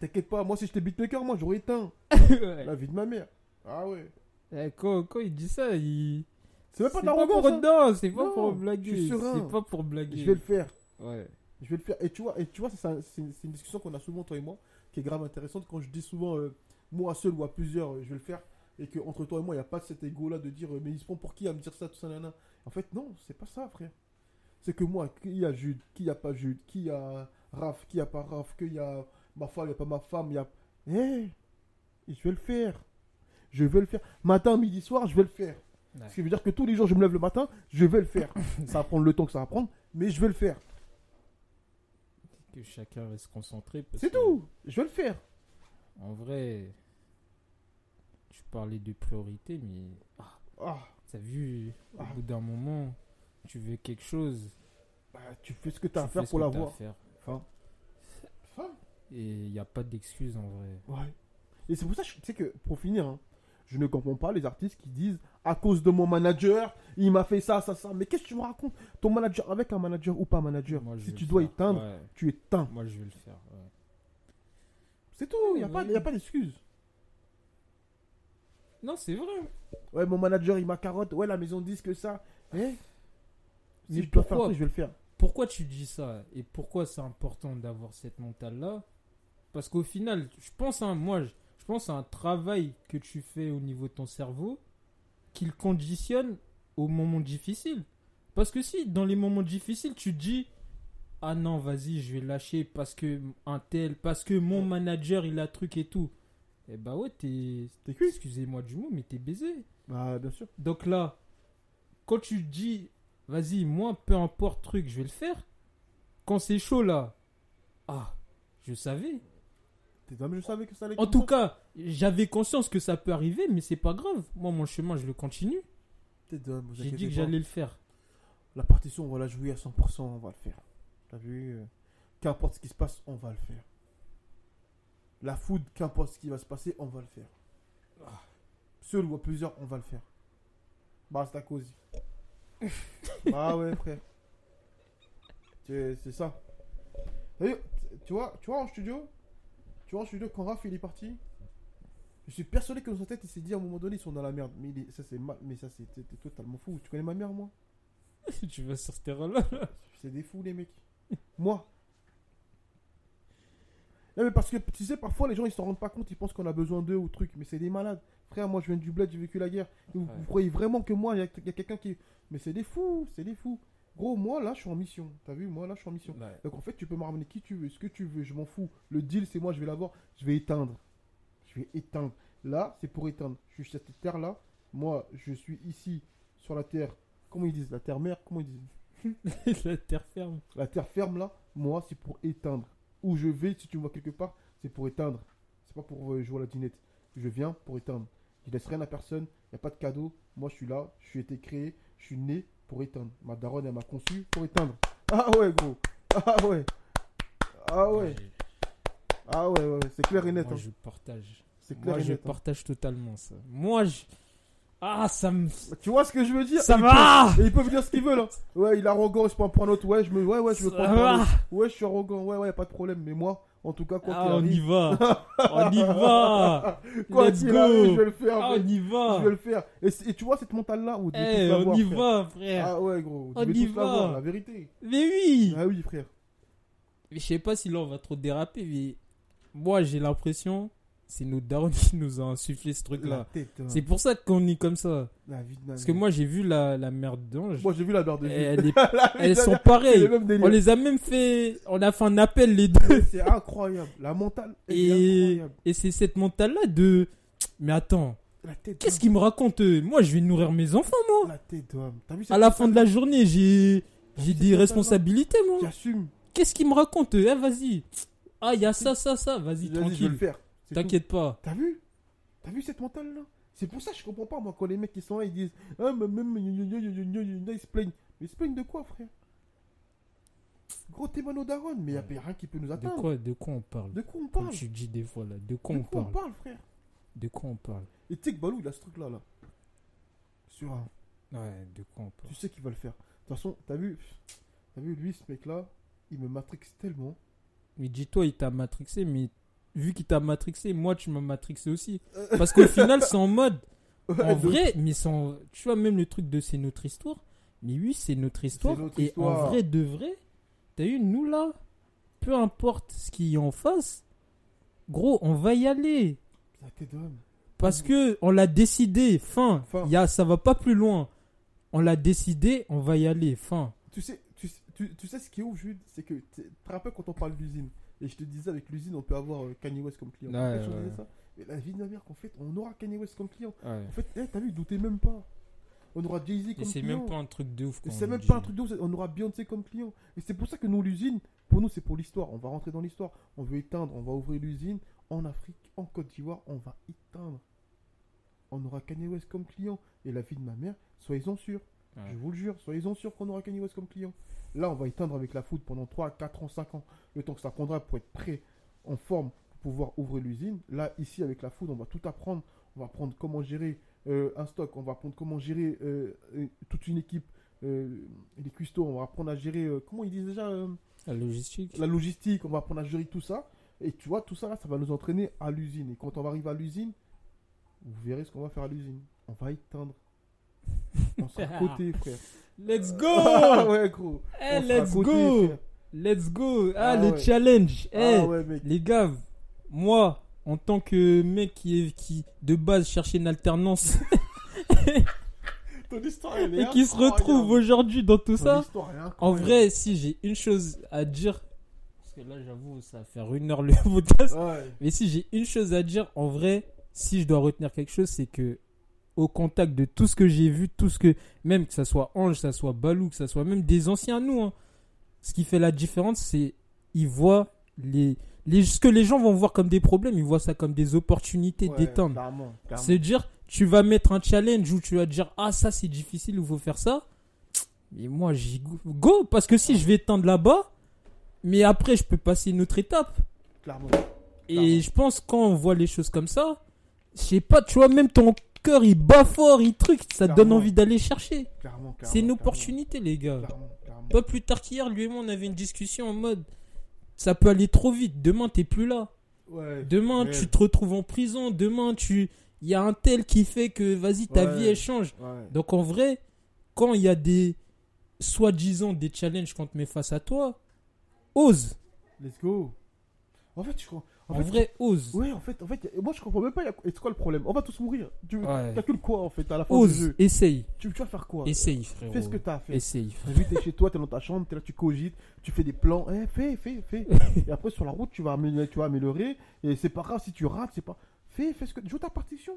t'inquiète pas, moi, si j'étais beatmaker, moi, j'aurais éteint. (laughs) Ouais. La vie de ma mère. Ah ouais. Eh, Quand, quand il dit ça, il. C'est même pas de l'arrogance. hein. non, c'est pas Non, pour je blaguer. C'est pas pour blaguer. Je vais le faire. Ouais. Je vais le faire. Et tu vois, et tu vois c'est une discussion qu'on a souvent, toi et moi, qui est grave intéressante. Quand je dis souvent, euh, moi seul ou à plusieurs, euh, je vais le faire. Et que entre toi et moi, il n'y a pas cet ego-là de dire, euh, mais ils se prend pour qui à me dire ça, tout ça, nana. En fait, non, c'est pas ça, frère. C'est que moi, qui y a Jude, qui y a pas Jude, qui y a Raph, qui a pas Raph, qu'il y a ma femme, il n'y a pas ma femme, il y a. Eh Et je vais le faire. Je vais le faire. Matin, midi, soir, je vais le faire. Ouais. Ce qui veut dire que tous les jours, je me lève le matin, je vais le faire. (laughs) ça va prendre le temps que ça va prendre, mais je vais le faire. Que chacun reste concentré. parce C'est que, tout. Je vais le faire. En vrai, tu parlais de priorité, mais ah, Ah, t'as vu, au Ah. bout d'un moment, tu veux quelque chose. bah, tu fais ce que tu as à faire pour l'avoir. Enfin, Et il n'y a pas d'excuse en vrai. ouais. Et c'est pour ça, tu sais que, pour finir, hein, je ne comprends pas les artistes qui disent à cause de mon manager, il m'a fait ça, ça, ça. Mais qu'est-ce que tu me racontes? Ton manager, avec un manager ou pas un manager, Moi, si tu dois éteindre, Ouais, tu éteins. Moi, je vais le faire. ouais. C'est tout, il n'y a, a pas d'excuse. Non, c'est vrai. Ouais, mon manager, il m'a carotte. Ouais, la maison disque, ça. Eh? Mais je dois faire je vais le faire. Pourquoi tu dis ça? Et pourquoi c'est important d'avoir cette mentale-là? Parce qu'au final, je pense à moi, je je pense à un travail que tu fais au niveau de ton cerveau qu'il conditionne aux moments difficiles. Parce que si dans les moments difficiles, tu te dis ah non, vas-y, je vais lâcher parce que un tel, parce que mon manager il a truc et tout. Eh bah ouais, t'es, excusez-moi du mot, mais t'es baisé. Bah, bien sûr. Donc là, quand tu dis, vas-y, moi, peu importe truc, je vais le faire. Quand c'est chaud là, ah, je savais. T'es homme, je savais que ça allait En tout cas, j'avais conscience que ça peut arriver, mais c'est pas grave. Moi, mon chemin, je le continue. J'ai dit que j'allais le faire. La partition, on va la jouer à 100%, on va le faire. T'as vu euh, Qu'importe ce qui se passe, on va le faire. La food, qu'importe ce qui va se passer, on va le faire. Ah. Seul ou à plusieurs, on va le faire. Basta cosy. (laughs) ah ouais, frère. C'est ça. Tu vois, tu vois en studio Tu vois en studio, quand Raph il est parti je suis persuadé que dans sa tête, il s'est dit à un moment donné, ils sont dans la merde. Mais il est- ça, c'est mal. Mais ça, c'est totalement fou. Tu connais ma mère, moi? (laughs) Tu vas sur ce terrain-là. c'est des fous, les mecs. Moi. Non, mais parce que tu sais, parfois les gens ils s'en rendent pas compte, ils pensent qu'on a besoin d'eux ou truc, mais c'est des malades. Frère, moi je viens du bled, j'ai vécu la guerre. Vous, Ouais. vous croyez vraiment que moi, il y a, il y a quelqu'un qui. Mais c'est des fous, c'est des fous. Gros, moi là je suis en mission. T'as vu, moi là je suis en mission. Ouais. Donc en fait, tu peux me ramener qui tu veux, ce que tu veux, je m'en fous. Le deal, c'est moi, je vais l'avoir, je vais éteindre. Je vais éteindre. Là, c'est pour éteindre. Je suis sur cette terre-là. Moi, je suis ici, sur la terre. Comment ils disent? La terre-mère Comment ils disent? (laughs) La terre ferme. la terre ferme là, moi c'est pour éteindre. Où je vais, si tu me vois quelque part, c'est pour éteindre. C'est pas pour euh, jouer à la dinette. Je viens pour éteindre. Je laisse rien à personne, il n'y a pas de cadeau. Moi je suis là, je suis été créé, je suis né pour éteindre. Ma daronne elle m'a conçu pour éteindre. Ah ouais gros. Ah ouais. Ah ouais. Ah ouais, ouais, c'est clair et net. Moi, hein. je partage. C'est clair Moi, et je net. hein. partage totalement ça. Moi, je. Ah, ça me. Tu vois ce que je veux dire? Ça Ils va Et ils peuvent dire ce qu'ils veulent. hein. Ouais, il est arrogant, il se prend pour un autre. Ouais, je me, ouais, ouais, je un va. autre. Ouais, je suis arrogant. Ouais, ouais, pas de problème. Mais moi, en tout cas, quoi Ah, qu'il on y va. (laughs) on y va. Quoi Let's qu'il arrive, je go. vais le faire. Ah, on y Je va. vais le faire. Et, tu vois cette mentale-là où Eh, on y va, frère. Ah ouais, gros. On y va. la vérité. Mais oui. Ah oui, frère. Mais je sais pas si là on va trop déraper, mais moi j'ai l'impression c'est nos darons qui nous ont insufflé ce truc La là. tête. hein. C'est pour ça qu'on est comme ça. la vie de ma Parce que moi j'ai vu la, la mère d'ange. Moi, j'ai vu la barre de vie. Elle est- (laughs) La vie Elles sont pareilles. On les a même fait. On a fait un appel les deux. C'est incroyable. La mentale, Et, incroyable. et c'est cette mentale là de. Mais attends, qu'est-ce d'homme. qu'ils me racontent eux Moi je vais nourrir mes enfants, moi. La tête vu À la fin de la mentale-là journée, j'ai. J'ai des mentale-là responsabilités, moi. J'assume. Qu'est-ce qu'ils me racontent eux Eh, vas-y. Ah, il y a ça, ça, ça. Vas-y, Vas-y, je vais le tranquille. faire. T'inquiète pas. T'as vu? T'as vu cette mentale là C'est pour ça que je comprends pas moi quand les mecs qui sont là ils disent Ah mais même ils se plaignent. Mais ils se plaignent de quoi frère? Gros t'es mano daron, mais y a Ouais. rien qui peut nous De atteindre. quoi, de quoi on parle? De quoi on Comme parle tu dis des fois là. De quoi De on quoi on parle? parle frère? De quoi on parle? Et tu sais que Balou il a ce truc là là. Sur un. Ouais, de quoi on parle? Tu sais qu'il va le faire. De toute façon, t'as vu T'as vu lui ce mec là Il me matrix tellement. Mais dis-toi, il t'a matrixé, mais vu qu'il t'a matrixé, moi tu m'as matrixé aussi. Parce qu'au final, c'est en mode. (laughs) En Ouais, vrai, mais sans. Tu vois, même le truc de c'est notre histoire. Mais oui, c'est notre histoire. notre et histoire. en vrai, de vrai, t'as eu, nous là, peu importe ce qui est en face, gros, on va y aller. Parce que on l'a décidé, fin. Fin. Y a, ça va pas plus loin. On l'a décidé, on va y aller, fin. Tu sais, tu, tu, tu sais ce qui est ouf, Jude? C'est que tu te rappelles quand on parle d'usine Et je te disais, avec l'usine, on peut avoir euh, Kanye West comme client. Ouais, ouais. ça Mais la vie de ma mère, qu'en fait, on aura Kanye West comme client. Ouais. En fait, eh, t'as vu, doutez même pas. On aura Jay-Z Et comme c'est client. même pas un truc de ouf. C'est même pas un truc de ouf, c'est- on aura Beyoncé comme client. Et c'est pour ça que nous, l'usine, pour nous, c'est pour l'histoire. On va rentrer dans l'histoire. On veut éteindre, on va ouvrir l'usine en Afrique, en Côte d'Ivoire, on va éteindre. On aura Kanye West comme client. Et la vie de ma mère, soyez-en sûrs. Ouais. Je vous le jure, soyez-en sûrs qu'on aura Kanye West comme client. Là, on va éteindre avec la foot pendant 3, 4 ans, 5 ans. Le temps que ça prendra pour être prêt, en forme, pour pouvoir ouvrir l'usine. Là, ici, avec la foot, on va tout apprendre. On va apprendre comment gérer euh, un stock. On va apprendre comment gérer euh, euh, toute une équipe. euh, les custos, on va apprendre à gérer, comment ils disent déjà, La logistique. la logistique. On va apprendre à gérer tout ça. Et tu vois, tout ça, là, ça va nous entraîner à l'usine. Et quand on va arriver à l'usine, vous verrez ce qu'on va faire à l'usine. On va éteindre. On sera (laughs) côté, frère. Let's go (laughs) Ah ouais, gros. Eh, On let's côté, go frère. Let's go Ah, Ah le ouais. challenge Eh, Ah ouais, mec. Les gars, moi, en tant que mec qui, est, qui de base cherchait une alternance (laughs) Ton histoire, elle est et qui se retrouve aujourd'hui dans tout Ton ça, en vrai, si j'ai une chose à dire, parce que là, j'avoue, ça va faire une heure le podcast, Ouais. mais si j'ai une chose à dire, en vrai, si je dois retenir quelque chose, c'est que au contact de tout ce que j'ai vu, tout ce que, même que ça soit Ange, que ça soit Balou, que ça soit même des anciens nous, hein, ce qui fait la différence, c'est ils voient les, les, ce que les gens vont voir comme des problèmes, ils voient ça comme des opportunités Ouais, clairement. C'est dire, tu vas mettre un challenge où tu vas dire, ah, ça c'est difficile, il faut faire ça. Mais moi, j'y go, go, parce que si je vais éteindre là-bas, mais après, je peux passer une autre étape. Clairement. Et Clairement. je pense quand on voit les choses comme ça, je sais pas, tu vois, même ton cœur il bat fort, il truc, ça te donne envie d'aller chercher. Clairement, clairement, C'est une clairement. opportunité, les gars. Pas plus tard qu'hier, lui et moi, on avait une discussion en mode, ça peut aller trop vite. Demain, t'es plus là. Ouais. Demain, tu te retrouves en prison. Demain, tu, il y a un tel qui fait que, vas-y, ta Ouais. vie elle change. Donc en vrai, quand il y a des soi-disant des challenges qu'on te met face à toi, ose. Let's go. En fait, je crois. En, En, fait, vrai, ose. Ouais, en fait, en fait, moi je comprends même pas. a- C'est quoi le problème On va tous mourir. Tu Ouais. calcules quoi en fait à la fin du Ose, jeu essaye, tu, tu vas faire quoi essaye, frérot. Fais ce que t'as à faire. Essaye, frérot. Vu t'es chez toi, t'es dans ta chambre, t'es là, tu cogites, tu fais des plans, eh, fais, fais, fais. (laughs) et après sur la route, tu vas améliorer, tu vas améliorer. Et c'est pas grave si tu rates, c'est pas. Fais, fais ce que. Joue ta partition.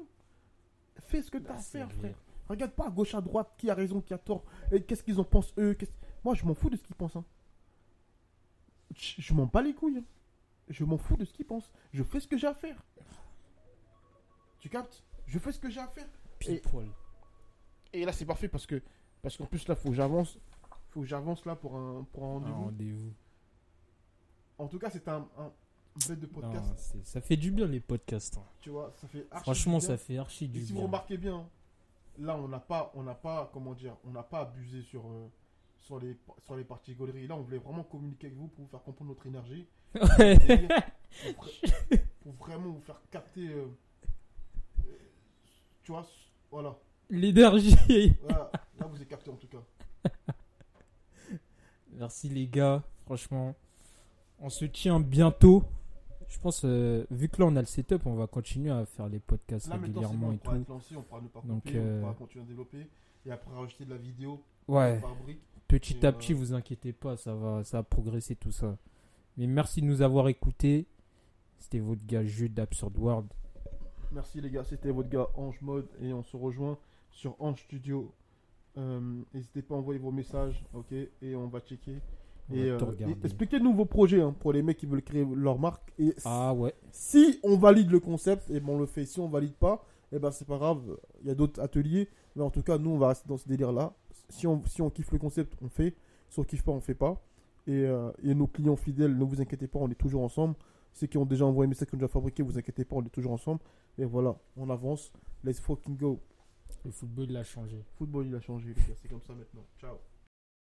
Fais ce que t'as à faire, vrai. frère. Regarde pas à gauche, à droite, qui a raison, qui a tort. Et qu'est-ce qu'ils en pensent eux Moi, je m'en fous de ce qu'ils pensent. hein. Je je m'en bats les couilles. hein. Je m'en fous de ce qu'ils pensent. Je fais ce que j'ai à faire. Tu captes? Je fais ce que j'ai à faire. Pile poil. Et là, c'est parfait parce que parce qu'en plus là, faut que j'avance, faut que j'avance là pour un pour un rendez-vous. En tout cas, c'est un, un bête de podcast. Non, ça fait du bien les podcasts. hein. Tu vois, ça fait archi Franchement, du bien. ça fait archi Et du si vous bien. remarquez bien, là, on n'a pas, on n'a pas, comment dire, on n'a pas abusé sur euh, sur les sur les parties gauleries. Là, on voulait vraiment communiquer avec vous pour vous faire comprendre notre énergie. Ouais. Pour, vra- pour vraiment vous faire capter. euh, tu vois, voilà. L'énergie. Voilà. Là, vous êtes capté en tout cas. Merci les gars, franchement. On se tient bientôt. Je pense, euh, vu que là on a le setup, on va continuer à faire les podcasts Là, maintenant, c'est régulièrement bon, et tout. lancé, on pourra ne pas Donc, couper, euh, on pourra continuer à développer. Et après, rajouter de la vidéo Ouais, par brique. petit et, à euh, petit, vous inquiétez pas, ça va, ça va progresser tout ça. Mais merci de nous avoir écoutés. C'était votre gars Jude d'Absurd World. Merci les gars, c'était votre gars Ange Mode et on se rejoint sur Ange Studio. Euh, N'hésitez pas à envoyer vos messages, ok Et on va checker. On Et, va euh, et expliquez-nous vos projets hein, pour les mecs qui veulent créer leur marque. Et Ah ouais. si on valide le concept, et ben on le fait. Si on valide pas, et ben c'est pas grave. Il y a d'autres ateliers. Mais en tout cas, nous, on va rester dans ce délire-là. Si on, si on kiffe le concept, on fait. Si on kiffe pas, on fait pas. Et, euh, et nos clients fidèles, ne vous inquiétez pas, on est toujours ensemble. Ceux qui ont déjà envoyé mes sacs, qui ont déjà fabriqué, vous inquiétez pas, on est toujours ensemble. Et voilà, on avance. Let's fucking go. Le football, il a changé. Football, il a changé. (laughs) C'est comme ça maintenant. Ciao.